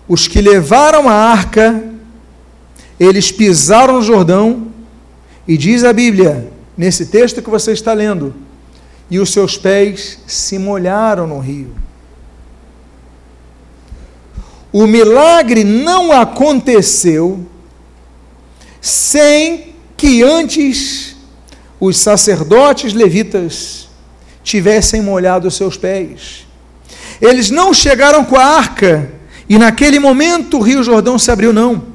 Os que levaram a arca eles pisaram no Jordão, e diz a Bíblia, nesse texto que você está lendo, e os seus pés se molharam no rio. O milagre não aconteceu sem que antes os sacerdotes levitas tivessem molhado os seus pés. Eles não chegaram com a arca e naquele momento o Rio Jordão se abriu, não.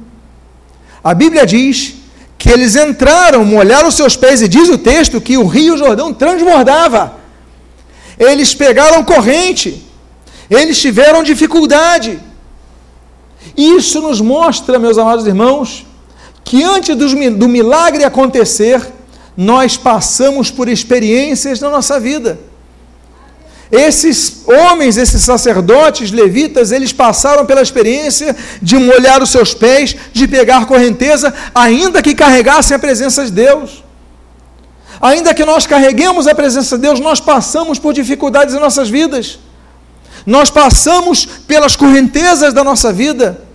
A Bíblia diz que eles entraram, molharam seus pés, e diz o texto que o Rio Jordão transbordava. Eles pegaram corrente, eles tiveram dificuldade. Isso nos mostra, meus amados irmãos, que antes do milagre acontecer, nós passamos por experiências na nossa vida. Esses homens, esses sacerdotes, levitas, eles passaram pela experiência de molhar os seus pés, de pegar correnteza, ainda que carregassem a presença de Deus. Ainda que nós carreguemos a presença de Deus, nós passamos por dificuldades em nossas vidas. Nós passamos pelas correntezas da nossa vida.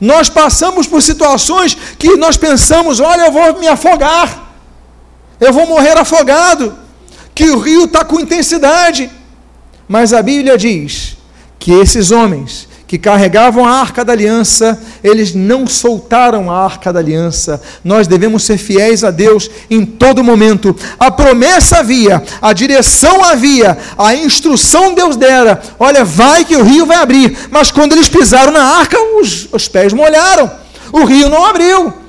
Nós passamos por situações que nós pensamos: olha, eu vou me afogar, eu vou morrer afogado, que o rio está com intensidade. Mas a Bíblia diz que esses homens que carregavam a arca da aliança, eles não soltaram a arca da aliança. Nós devemos ser fiéis a Deus em todo momento. A promessa havia, a direção havia, a instrução Deus dera. Olha, vai que o rio vai abrir. Mas quando eles pisaram na arca, os, os pés molharam. O rio não abriu.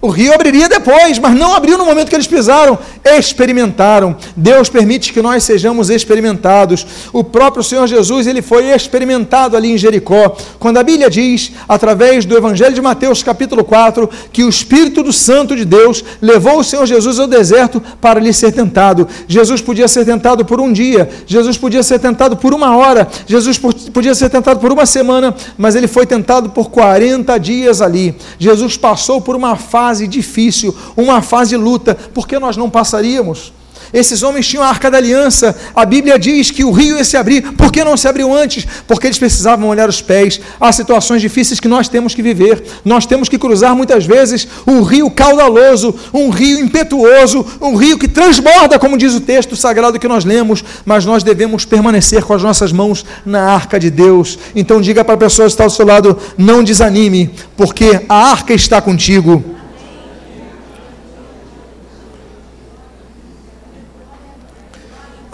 O rio abriria depois, mas não abriu no momento que eles pisaram. Experimentaram. Deus permite que nós sejamos experimentados. O próprio Senhor Jesus, ele foi experimentado ali em Jericó. Quando a Bíblia diz, através do Evangelho de Mateus, capítulo 4, que o Espírito do Santo de Deus levou o Senhor Jesus ao deserto para lhe ser tentado. Jesus podia ser tentado por um dia, Jesus podia ser tentado por uma hora, Jesus podia ser tentado por uma semana, mas ele foi tentado por 40 dias ali. Jesus passou por uma fase fase difícil, uma fase luta, porque nós não passaríamos? Esses homens tinham a arca da aliança. A Bíblia diz que o rio ia se abrir. Por que não se abriu antes? Porque eles precisavam olhar os pés. Há situações difíceis que nós temos que viver. Nós temos que cruzar muitas vezes um rio caudaloso, um rio impetuoso, um rio que transborda, como diz o texto sagrado que nós lemos. Mas nós devemos permanecer com as nossas mãos na arca de Deus. Então diga para a pessoa que está ao seu lado: não desanime, porque a arca está contigo.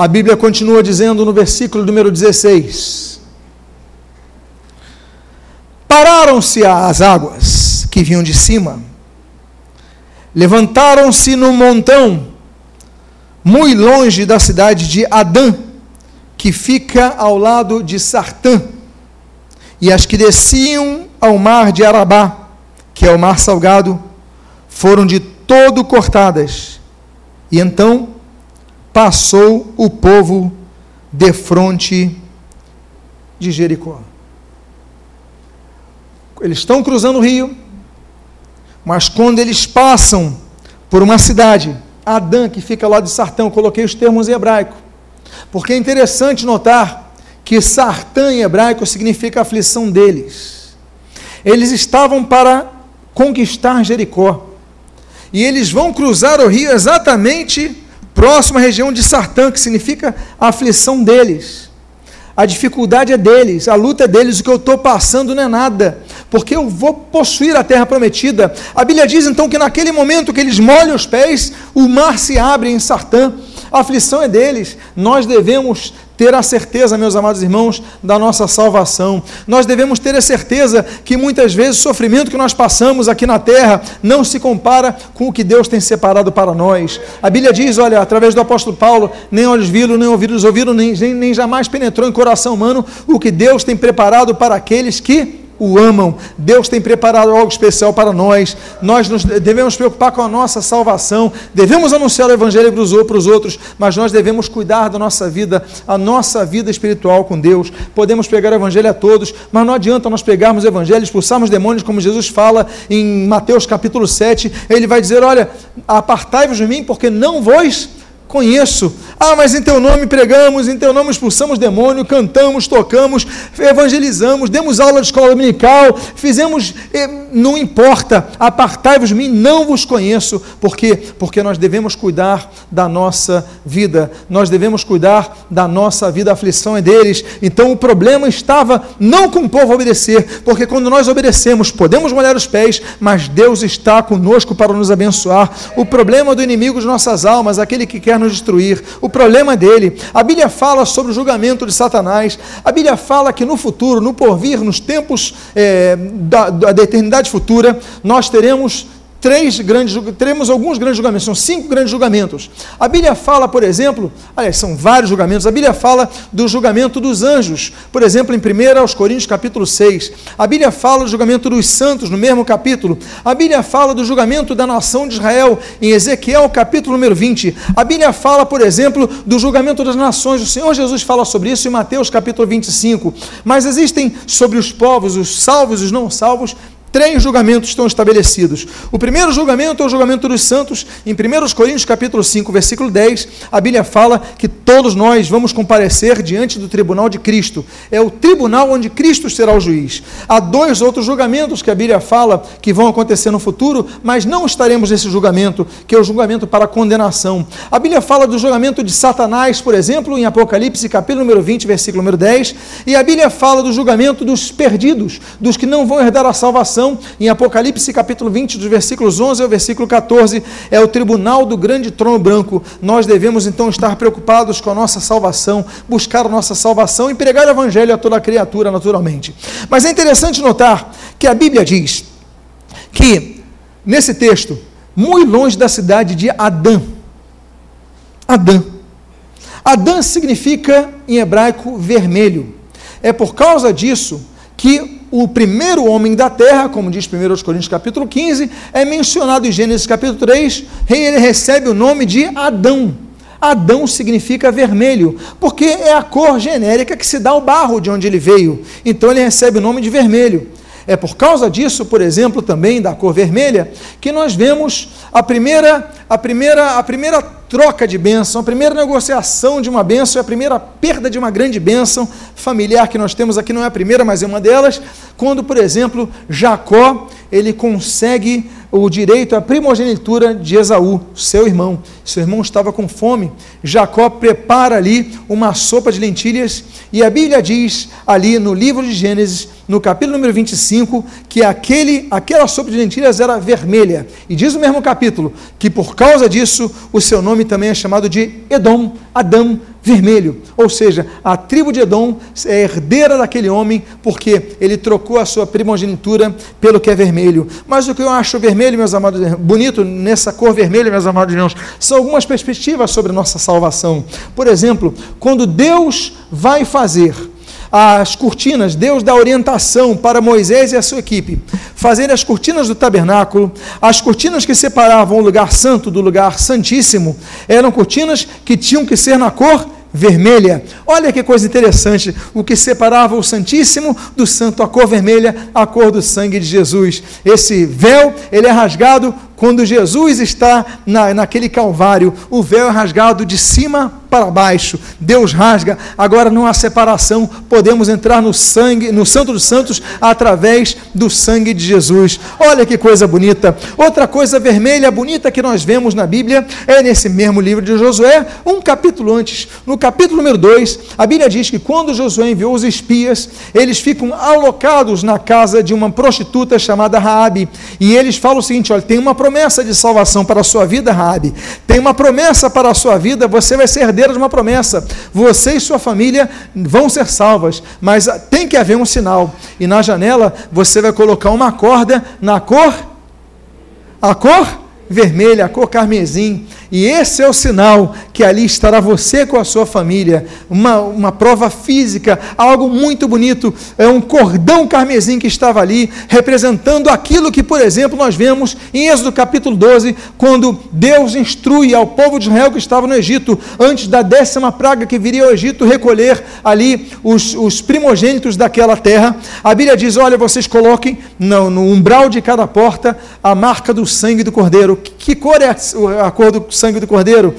A Bíblia continua dizendo no versículo número 16: Pararam-se as águas que vinham de cima, levantaram-se no montão, muito longe da cidade de Adã, que fica ao lado de Sartã, e as que desciam ao mar de Arabá, que é o mar salgado, foram de todo cortadas. E então passou o povo de frente de Jericó. Eles estão cruzando o rio, mas quando eles passam por uma cidade, Adã, que fica lá de Sartão, coloquei os termos em hebraico, porque é interessante notar que Sartã em hebraico significa aflição deles. Eles estavam para conquistar Jericó. E eles vão cruzar o rio exatamente próximo à região de Sartã, que significa a aflição deles. A dificuldade é deles, a luta é deles, o que eu estou passando não é nada, porque eu vou possuir a terra prometida. A Bíblia diz então que naquele momento que eles molham os pés, o mar se abre em Sartã, a aflição é deles. Nós devemos ter a certeza, meus amados irmãos, da nossa salvação. Nós devemos ter a certeza que muitas vezes o sofrimento que nós passamos aqui na terra não se compara com o que Deus tem separado para nós. A Bíblia diz, olha, através do apóstolo Paulo, nem olhos viram, nem ouvidos ouviram, nem, nem, nem jamais penetrou em coração humano o que Deus tem preparado para aqueles que o amam. Deus tem preparado algo especial para nós. Nós nos devemos preocupar com a nossa salvação. Devemos anunciar o Evangelho para os outros, mas nós devemos cuidar da nossa vida, a nossa vida espiritual com Deus. Podemos pregar o Evangelho a todos, mas não adianta nós pegarmos o Evangelho, expulsarmos demônios, como Jesus fala em Mateus capítulo 7. Ele vai dizer: Olha, apartai-vos de mim, porque não vos conheço. Ah, mas em teu nome pregamos, em teu nome expulsamos demônio, cantamos, tocamos, evangelizamos, demos aula de escola dominical, fizemos. Eh, não importa, apartai-vos de mim, não vos conheço. Por quê? Porque nós devemos cuidar da nossa vida, nós devemos cuidar da nossa vida, a aflição é deles. Então o problema estava não com o povo obedecer, porque quando nós obedecemos, podemos molhar os pés, mas Deus está conosco para nos abençoar. O problema do inimigo de nossas almas, aquele que quer nos destruir, o problema dele. A Bíblia fala sobre o julgamento de Satanás, a Bíblia fala que no futuro, no porvir, nos tempos é, da, da eternidade futura, nós teremos três grandes, teremos alguns grandes julgamentos, são cinco grandes julgamentos. A Bíblia fala, por exemplo, aliás, são vários julgamentos, a Bíblia fala do julgamento dos anjos, por exemplo, em 1 aos Coríntios capítulo 6. A Bíblia fala do julgamento dos santos, no mesmo capítulo. A Bíblia fala do julgamento da nação de Israel, em Ezequiel capítulo número 20. A Bíblia fala, por exemplo, do julgamento das nações. O Senhor Jesus fala sobre isso em Mateus capítulo 25. Mas existem sobre os povos, os salvos e os não salvos, Três julgamentos estão estabelecidos. O primeiro julgamento é o julgamento dos santos. Em 1 Coríntios capítulo 5, versículo 10, a Bíblia fala que todos nós vamos comparecer diante do tribunal de Cristo. É o tribunal onde Cristo será o juiz. Há dois outros julgamentos que a Bíblia fala que vão acontecer no futuro, mas não estaremos nesse julgamento, que é o julgamento para condenação. A Bíblia fala do julgamento de Satanás, por exemplo, em Apocalipse capítulo número 20, versículo número 10, e a Bíblia fala do julgamento dos perdidos, dos que não vão herdar a salvação em Apocalipse capítulo 20, dos versículos 11 ao versículo 14, é o tribunal do grande trono branco. Nós devemos então estar preocupados com a nossa salvação, buscar a nossa salvação e pregar o evangelho a toda criatura naturalmente. Mas é interessante notar que a Bíblia diz que, nesse texto, muito longe da cidade de Adã, Adã. Adã significa em hebraico vermelho. É por causa disso que o primeiro homem da terra, como diz 1 Coríntios capítulo 15, é mencionado em Gênesis capítulo 3, ele recebe o nome de Adão. Adão significa vermelho, porque é a cor genérica que se dá ao barro de onde ele veio. Então ele recebe o nome de vermelho. É por causa disso, por exemplo, também da cor vermelha, que nós vemos a primeira, a primeira, a primeira troca de bênção, a primeira negociação de uma bênção e a primeira perda de uma grande bênção familiar que nós temos aqui não é a primeira, mas é uma delas, quando, por exemplo, Jacó, ele consegue o direito à primogenitura de Esaú, seu irmão. Seu irmão estava com fome. Jacó prepara ali uma sopa de lentilhas e a Bíblia diz ali no livro de Gênesis, no capítulo número 25, que aquele, aquela sopa de lentilhas era vermelha. E diz o mesmo capítulo que por causa disso o seu nome também é chamado de Edom, Adão, vermelho. Ou seja, a tribo de Edom é herdeira daquele homem porque ele trocou a sua primogenitura pelo que é vermelho. Mas o que eu acho vermelho, meus amados, bonito nessa cor vermelha, meus amados irmãos, são algumas perspectivas sobre nossa salvação. Por exemplo, quando Deus vai fazer as cortinas, Deus dá orientação para Moisés e a sua equipe fazer as cortinas do tabernáculo, as cortinas que separavam o lugar santo do lugar santíssimo, eram cortinas que tinham que ser na cor vermelha. Olha que coisa interessante, o que separava o Santíssimo do Santo, a cor vermelha, a cor do sangue de Jesus. Esse véu, ele é rasgado quando Jesus está na, naquele calvário, o véu é rasgado de cima para baixo. Deus rasga, agora não há separação, podemos entrar no sangue, no Santo dos Santos através do sangue de Jesus. Olha que coisa bonita. Outra coisa vermelha bonita que nós vemos na Bíblia é nesse mesmo livro de Josué, um capítulo antes, no capítulo número 2, a Bíblia diz que quando Josué enviou os espias, eles ficam alocados na casa de uma prostituta chamada Raabe, e eles falam o seguinte, olha, tem uma promessa de salvação para a sua vida, Rabi. Tem uma promessa para a sua vida, você vai ser de uma promessa. Você e sua família vão ser salvas, mas tem que haver um sinal. E na janela você vai colocar uma corda na cor a cor vermelha, a cor carmesim. E esse é o sinal que ali estará você com a sua família. Uma, uma prova física, algo muito bonito. É um cordão carmesim que estava ali, representando aquilo que, por exemplo, nós vemos em Êxodo capítulo 12, quando Deus instrui ao povo de Israel que estava no Egito, antes da décima praga que viria ao Egito, recolher ali os, os primogênitos daquela terra. A Bíblia diz: olha, vocês coloquem no, no umbral de cada porta a marca do sangue do cordeiro. Que, que cor é a, a cor do sangue do cordeiro?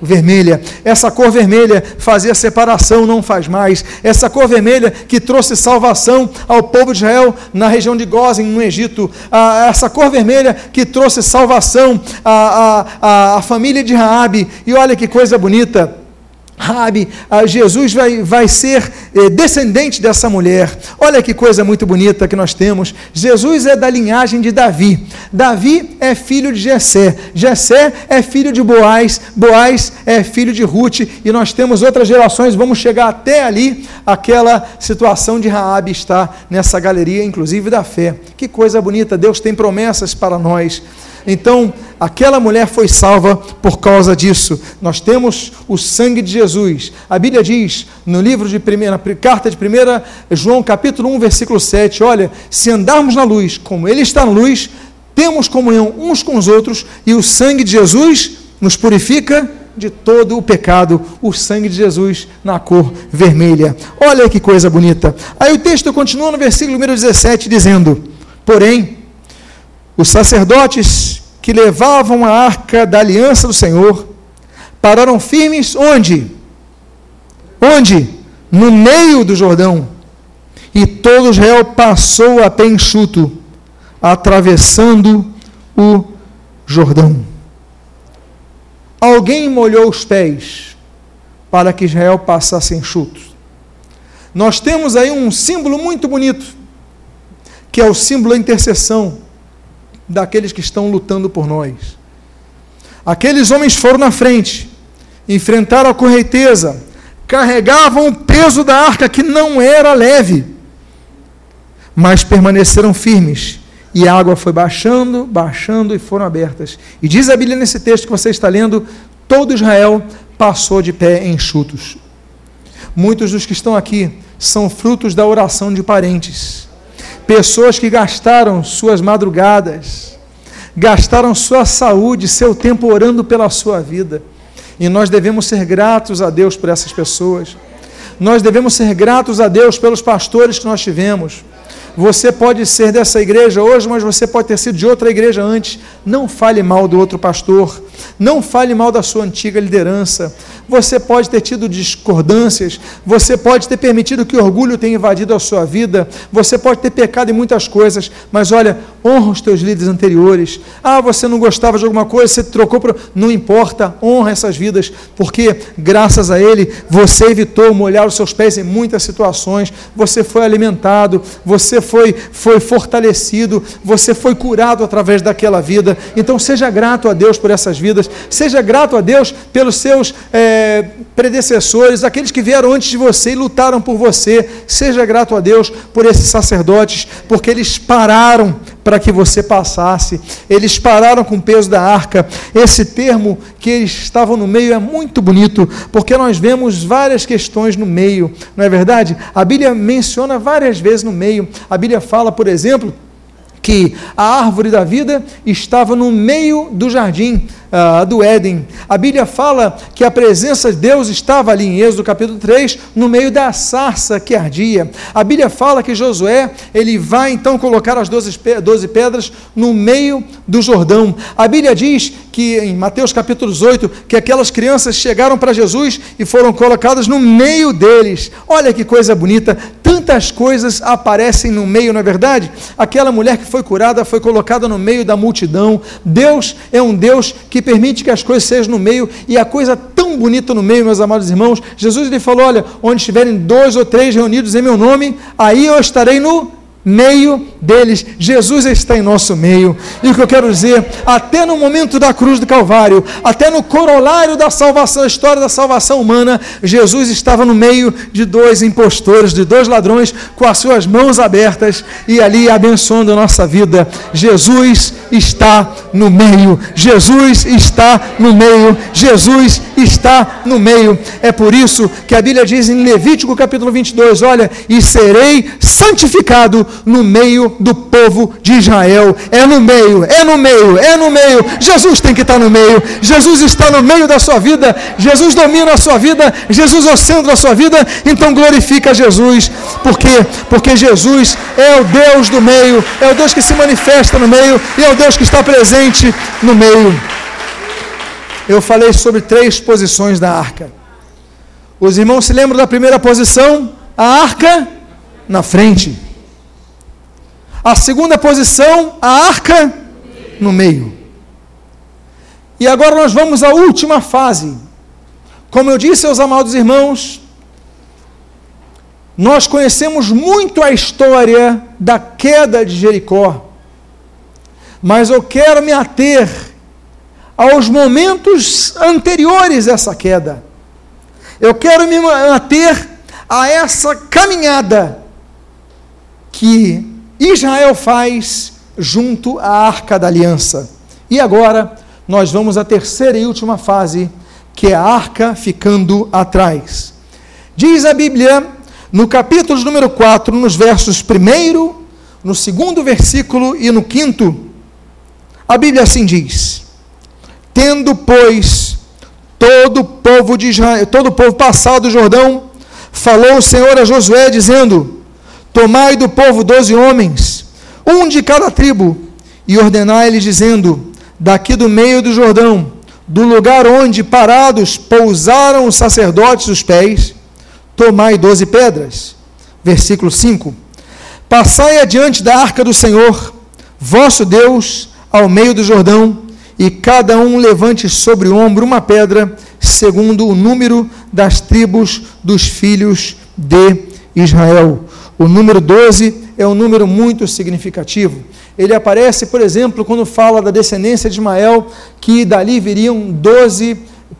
vermelha. Essa cor vermelha fazia separação, não faz mais. Essa cor vermelha que trouxe salvação ao povo de Israel na região de Gozen, no Egito. Ah, essa cor vermelha que trouxe salvação à, à, à família de Raabe. E olha que coisa bonita. Rabi, ah, Jesus vai, vai ser eh, descendente dessa mulher. Olha que coisa muito bonita que nós temos. Jesus é da linhagem de Davi. Davi é filho de Jessé. Jessé é filho de Boaz. Boaz é filho de Ruth. E nós temos outras gerações. Vamos chegar até ali. Aquela situação de Raabe está nessa galeria, inclusive da fé. Que coisa bonita. Deus tem promessas para nós. Então, aquela mulher foi salva por causa disso. Nós temos o sangue de Jesus. A Bíblia diz no livro de primeira, carta de 1 João, capítulo 1, versículo 7, olha, se andarmos na luz, como ele está na luz, temos comunhão uns com os outros e o sangue de Jesus nos purifica de todo o pecado, o sangue de Jesus na cor vermelha. Olha que coisa bonita. Aí o texto continua no versículo número 17 dizendo: Porém, os sacerdotes que levavam a arca da aliança do Senhor pararam firmes onde? Onde? No meio do Jordão. E todo Israel passou a pé enxuto, atravessando o Jordão. Alguém molhou os pés para que Israel passasse enxuto. Nós temos aí um símbolo muito bonito, que é o símbolo da intercessão daqueles que estão lutando por nós. Aqueles homens foram na frente, enfrentaram a correnteza, carregavam o peso da arca que não era leve, mas permaneceram firmes. E a água foi baixando, baixando e foram abertas. E diz a Bíblia nesse texto que você está lendo: todo Israel passou de pé enxutos. Muitos dos que estão aqui são frutos da oração de parentes Pessoas que gastaram suas madrugadas, gastaram sua saúde, seu tempo orando pela sua vida. E nós devemos ser gratos a Deus por essas pessoas. Nós devemos ser gratos a Deus pelos pastores que nós tivemos. Você pode ser dessa igreja hoje, mas você pode ter sido de outra igreja antes. Não fale mal do outro pastor. Não fale mal da sua antiga liderança. Você pode ter tido discordâncias, você pode ter permitido que orgulho tenha invadido a sua vida, você pode ter pecado em muitas coisas, mas olha, honra os teus líderes anteriores. Ah, você não gostava de alguma coisa, você trocou por. Não importa, honra essas vidas, porque graças a ele você evitou molhar os seus pés em muitas situações, você foi alimentado, você foi, foi fortalecido, você foi curado através daquela vida. Então seja grato a Deus por essas vidas, seja grato a Deus pelos seus. É, predecessores, aqueles que vieram antes de você e lutaram por você. Seja grato a Deus por esses sacerdotes, porque eles pararam para que você passasse. Eles pararam com o peso da arca. Esse termo que eles estavam no meio é muito bonito, porque nós vemos várias questões no meio, não é verdade? A Bíblia menciona várias vezes no meio. A Bíblia fala, por exemplo, que a árvore da vida estava no meio do jardim uh, do Éden. A Bíblia fala que a presença de Deus estava ali em Êxodo capítulo 3, no meio da sarça que ardia. A Bíblia fala que Josué, ele vai então colocar as doze pedras no meio do Jordão. A Bíblia diz que em Mateus capítulo 18, que aquelas crianças chegaram para Jesus e foram colocadas no meio deles. Olha que coisa bonita, tantas coisas aparecem no meio, não é verdade? Aquela mulher que foi curada foi colocada no meio da multidão. Deus é um Deus que permite que as coisas sejam no meio, e a coisa tão bonita no meio, meus amados irmãos. Jesus ele falou: olha, onde estiverem dois ou três reunidos em meu nome, aí eu estarei no meio deles. Jesus está em nosso meio. E o que eu quero dizer, até no momento da cruz do Calvário, até no corolário da salvação, a história da salvação humana, Jesus estava no meio de dois impostores, de dois ladrões, com as suas mãos abertas e ali abençoando a nossa vida. Jesus está no meio. Jesus está no meio. Jesus está no meio. É por isso que a Bíblia diz em Levítico capítulo 22, olha, e serei santificado no meio do povo de Israel. É no meio, é no meio, é no meio. Jesus tem que estar no meio. Jesus está no meio da sua vida. Jesus domina a sua vida. Jesus é o centro da sua vida. Então glorifica Jesus. Por quê? Porque Jesus é o Deus do meio. É o Deus que se manifesta no meio. E é o Deus que está presente no meio. eu falei sobre três posições da arca. Os irmãos se lembram da primeira posição? A arca na frente. A segunda posição, a arca no meio. E agora nós vamos à última fase. Como eu disse aos amados irmãos, nós conhecemos muito a história da queda de Jericó, mas eu quero me ater aos momentos anteriores a essa queda. Eu quero me ater a essa caminhada que Israel faz junto à arca da aliança. E agora nós vamos à terceira e última fase, que é a arca ficando atrás. Diz a Bíblia, no capítulo número 4, nos versos 1, no segundo versículo e no quinto, a Bíblia assim diz: Tendo, pois, todo o povo de Israel, todo o povo passado do Jordão, falou o Senhor a Josué, dizendo: Tomai do povo doze homens, um de cada tribo, e ordenai-lhes, dizendo: Daqui do meio do Jordão, do lugar onde parados pousaram os sacerdotes os pés, tomai doze pedras. Versículo 5: Passai adiante da arca do Senhor, vosso Deus, ao meio do Jordão, e cada um levante sobre o ombro uma pedra, segundo o número das tribos dos filhos de Israel. O número 12 é um número muito significativo. Ele aparece, por exemplo, quando fala da descendência de Ismael, que dali viriam 12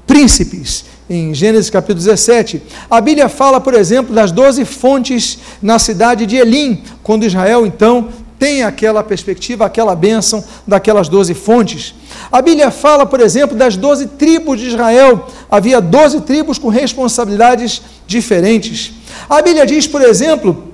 príncipes em Gênesis capítulo 17. A Bíblia fala, por exemplo, das doze fontes na cidade de Elim, quando Israel então tem aquela perspectiva, aquela bênção daquelas doze fontes. A Bíblia fala, por exemplo, das doze tribos de Israel. Havia doze tribos com responsabilidades diferentes. A Bíblia diz, por exemplo,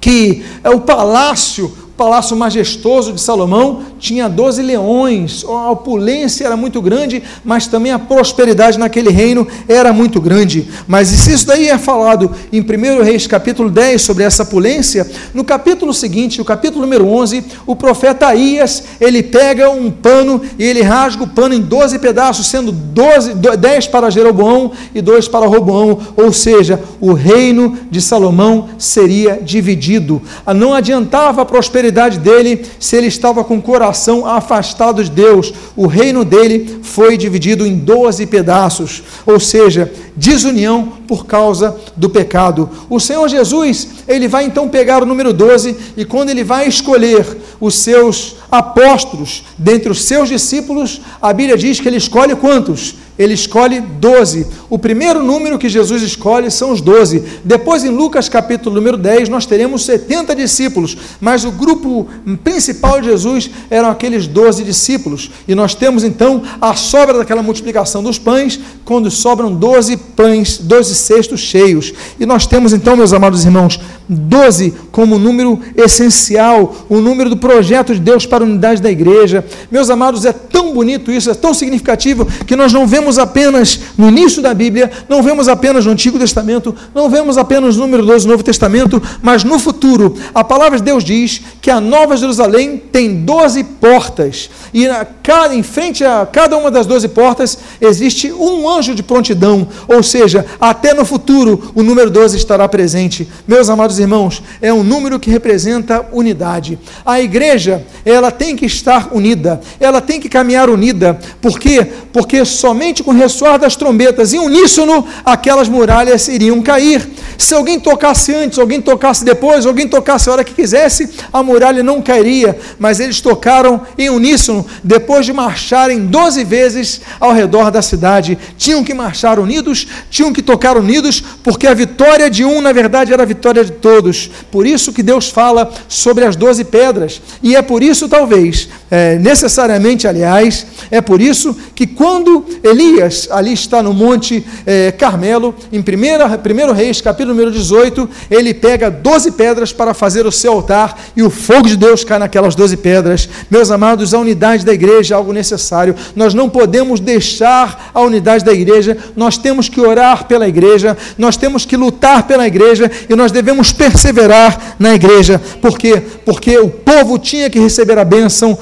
que é o palácio palácio majestoso de Salomão tinha 12 leões, a opulência era muito grande, mas também a prosperidade naquele reino era muito grande. Mas se isso daí é falado em 1 Reis capítulo 10 sobre essa opulência, no capítulo seguinte, o capítulo número 11, o profeta Aías, ele pega um pano e ele rasga o pano em 12 pedaços, sendo 12, 10 para Jeroboão e 2 para Roboão, ou seja, o reino de Salomão seria dividido. Não adiantava a prosperidade dele se ele estava com o coração afastado de Deus. O reino dele foi dividido em 12 pedaços, ou seja, desunião por causa do pecado. O Senhor Jesus, ele vai então pegar o número 12 e quando ele vai escolher os seus apóstolos dentre os seus discípulos, a Bíblia diz que ele escolhe quantos? Ele escolhe 12. O primeiro número que Jesus escolhe são os 12. Depois, em Lucas capítulo número 10, nós teremos 70 discípulos, mas o grupo principal de Jesus eram aqueles 12 discípulos. E nós temos então a sobra daquela multiplicação dos pães, quando sobram 12 pães, 12 cestos cheios. E nós temos então, meus amados irmãos, 12 como número essencial, o número do projeto de Deus para a unidade da igreja. Meus amados, é tão bonito isso, é tão significativo que nós não vemos apenas no início da Bíblia, não vemos apenas no Antigo Testamento, não vemos apenas no número 12 do Novo Testamento, mas no futuro. A palavra de Deus diz que a Nova Jerusalém tem 12 portas e cada, em frente a cada uma das 12 portas existe um anjo de prontidão, ou seja, até no futuro o número 12 estará presente. Meus amados irmãos, é um número que representa unidade. A igreja, ela tem que estar unida, ela tem que caminhar unida. Por quê? Porque somente com o ressoar das trombetas em uníssono, aquelas muralhas iriam cair. Se alguém tocasse antes, alguém tocasse depois, alguém tocasse a hora que quisesse, a muralha não cairia. Mas eles tocaram em uníssono, depois de marcharem 12 vezes ao redor da cidade. Tinham que marchar unidos, tinham que tocar unidos, porque a vitória de um, na verdade, era a vitória de todos. Por isso que Deus fala sobre as doze pedras. E é por isso, talvez, é, necessariamente, aliás, é por isso que quando Elias ali está no Monte é, Carmelo, em 1 Reis, capítulo número 18, ele pega doze pedras para fazer o seu altar e o fogo de Deus cai naquelas doze pedras. Meus amados, a unidade da igreja é algo necessário. Nós não podemos deixar a unidade da igreja, nós temos que orar pela igreja, nós temos que lutar pela igreja e nós devemos perseverar na igreja. Por quê? Porque o povo tinha que receber a bênção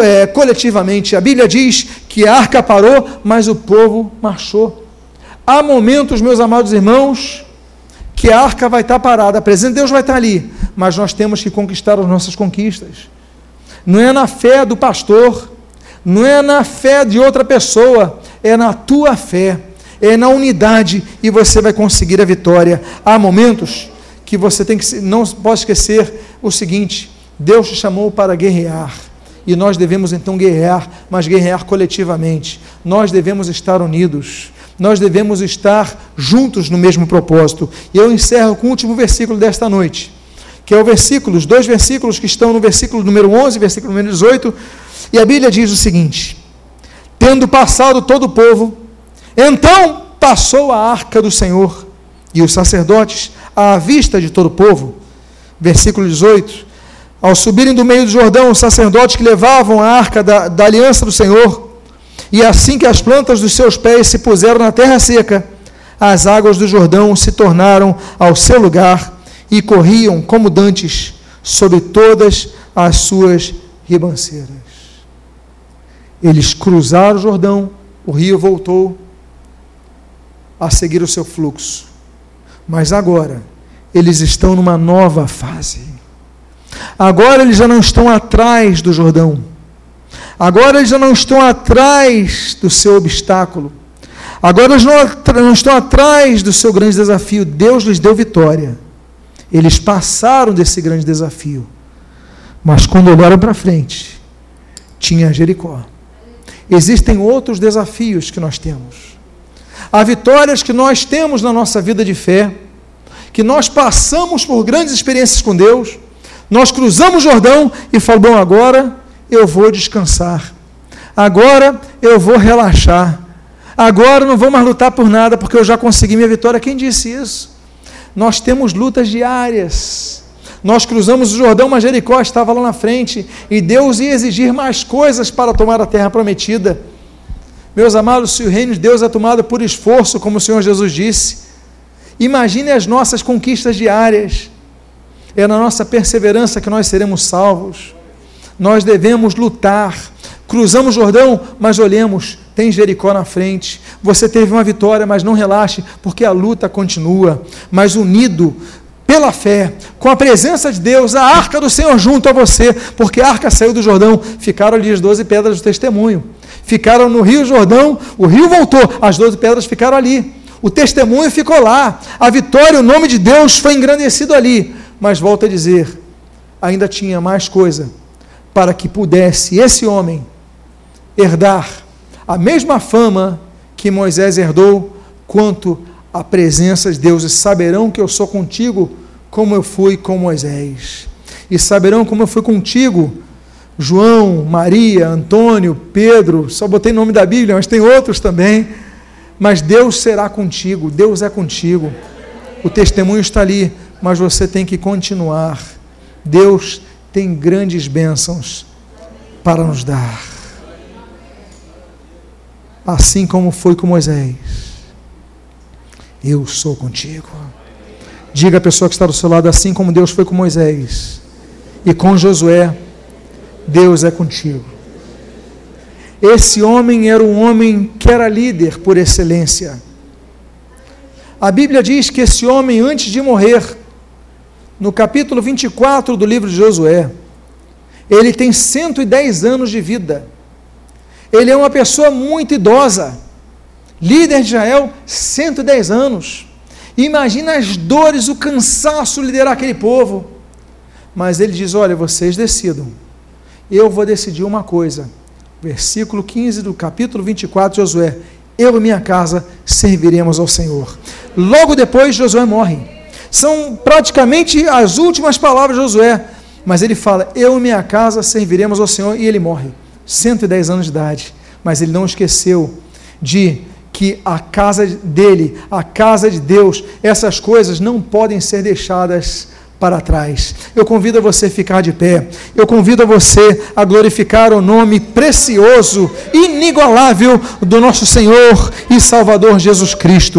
é, coletivamente. A Bíblia diz que a arca parou, mas o povo marchou. Há momentos, meus amados irmãos, que a arca vai estar parada, a presença de Deus vai estar ali, mas nós temos que conquistar as nossas conquistas. Não é na fé do pastor, não é na fé de outra pessoa, é na tua fé, é na unidade e você vai conseguir a vitória. Há momentos que você tem que não pode esquecer o seguinte: Deus te chamou para guerrear. E nós devemos então guerrear, mas guerrear coletivamente. Nós devemos estar unidos. Nós devemos estar juntos no mesmo propósito. E eu encerro com o último versículo desta noite, que é o versículo, os dois versículos que estão no versículo número 11 e versículo número 18. E a Bíblia diz o seguinte: Tendo passado todo o povo, então passou a arca do Senhor e os sacerdotes à vista de todo o povo. Versículo 18 ao subirem do meio do Jordão, os sacerdotes que levavam a arca da, da aliança do Senhor, e assim que as plantas dos seus pés se puseram na terra seca, as águas do Jordão se tornaram ao seu lugar e corriam como dantes sobre todas as suas ribanceiras. Eles cruzaram o Jordão, o rio voltou a seguir o seu fluxo. Mas agora, eles estão numa nova fase. Agora eles já não estão atrás do Jordão. Agora eles já não estão atrás do seu obstáculo. Agora eles não, não estão atrás do seu grande desafio. Deus lhes deu vitória. Eles passaram desse grande desafio. Mas quando olharam para frente, tinha Jericó. Existem outros desafios que nós temos. Há vitórias que nós temos na nossa vida de fé, que nós passamos por grandes experiências com Deus, nós cruzamos o Jordão e falamos: bom, agora eu vou descansar. Agora eu vou relaxar. Agora não vou mais lutar por nada porque eu já consegui minha vitória. Quem disse isso? Nós temos lutas diárias. Nós cruzamos o Jordão, mas Jericó estava lá na frente e Deus ia exigir mais coisas para tomar a terra prometida. Meus amados, se o reino de Deus é tomado por esforço, como o Senhor Jesus disse, imagine as nossas conquistas diárias. É na nossa perseverança que nós seremos salvos. Nós devemos lutar. Cruzamos Jordão, mas olhemos, tem Jericó na frente. Você teve uma vitória, mas não relaxe, porque a luta continua. Mas unido pela fé, com a presença de Deus, a arca do Senhor junto a você, porque a arca saiu do Jordão, ficaram ali as doze pedras do testemunho. Ficaram no Rio Jordão, o rio voltou, as doze pedras ficaram ali. O testemunho ficou lá. A vitória, o nome de Deus foi engrandecido ali. Mas volto a dizer, ainda tinha mais coisa para que pudesse esse homem herdar a mesma fama que Moisés herdou, quanto a presença de Deus. E saberão que eu sou contigo, como eu fui com Moisés. E saberão como eu fui contigo, João, Maria, Antônio, Pedro. Só botei nome da Bíblia, mas tem outros também. Mas Deus será contigo, Deus é contigo. O testemunho está ali mas você tem que continuar. Deus tem grandes bênçãos para nos dar. Assim como foi com Moisés. Eu sou contigo. Diga à pessoa que está do seu lado, assim como Deus foi com Moisés e com Josué, Deus é contigo. Esse homem era um homem que era líder por excelência. A Bíblia diz que esse homem, antes de morrer, no capítulo 24 do livro de Josué, ele tem 110 anos de vida. Ele é uma pessoa muito idosa. Líder de Israel, 110 anos. Imagina as dores, o cansaço liderar aquele povo. Mas ele diz: Olha, vocês decidam. Eu vou decidir uma coisa. Versículo 15 do capítulo 24 de Josué: Eu e minha casa serviremos ao Senhor. Logo depois, Josué morre. São praticamente as últimas palavras de Josué. Mas ele fala: Eu e minha casa serviremos ao Senhor. E ele morre, 110 anos de idade. Mas ele não esqueceu de que a casa dele, a casa de Deus, essas coisas não podem ser deixadas para trás. Eu convido a você a ficar de pé. Eu convido a você a glorificar o nome precioso, inigualável do nosso Senhor e Salvador Jesus Cristo.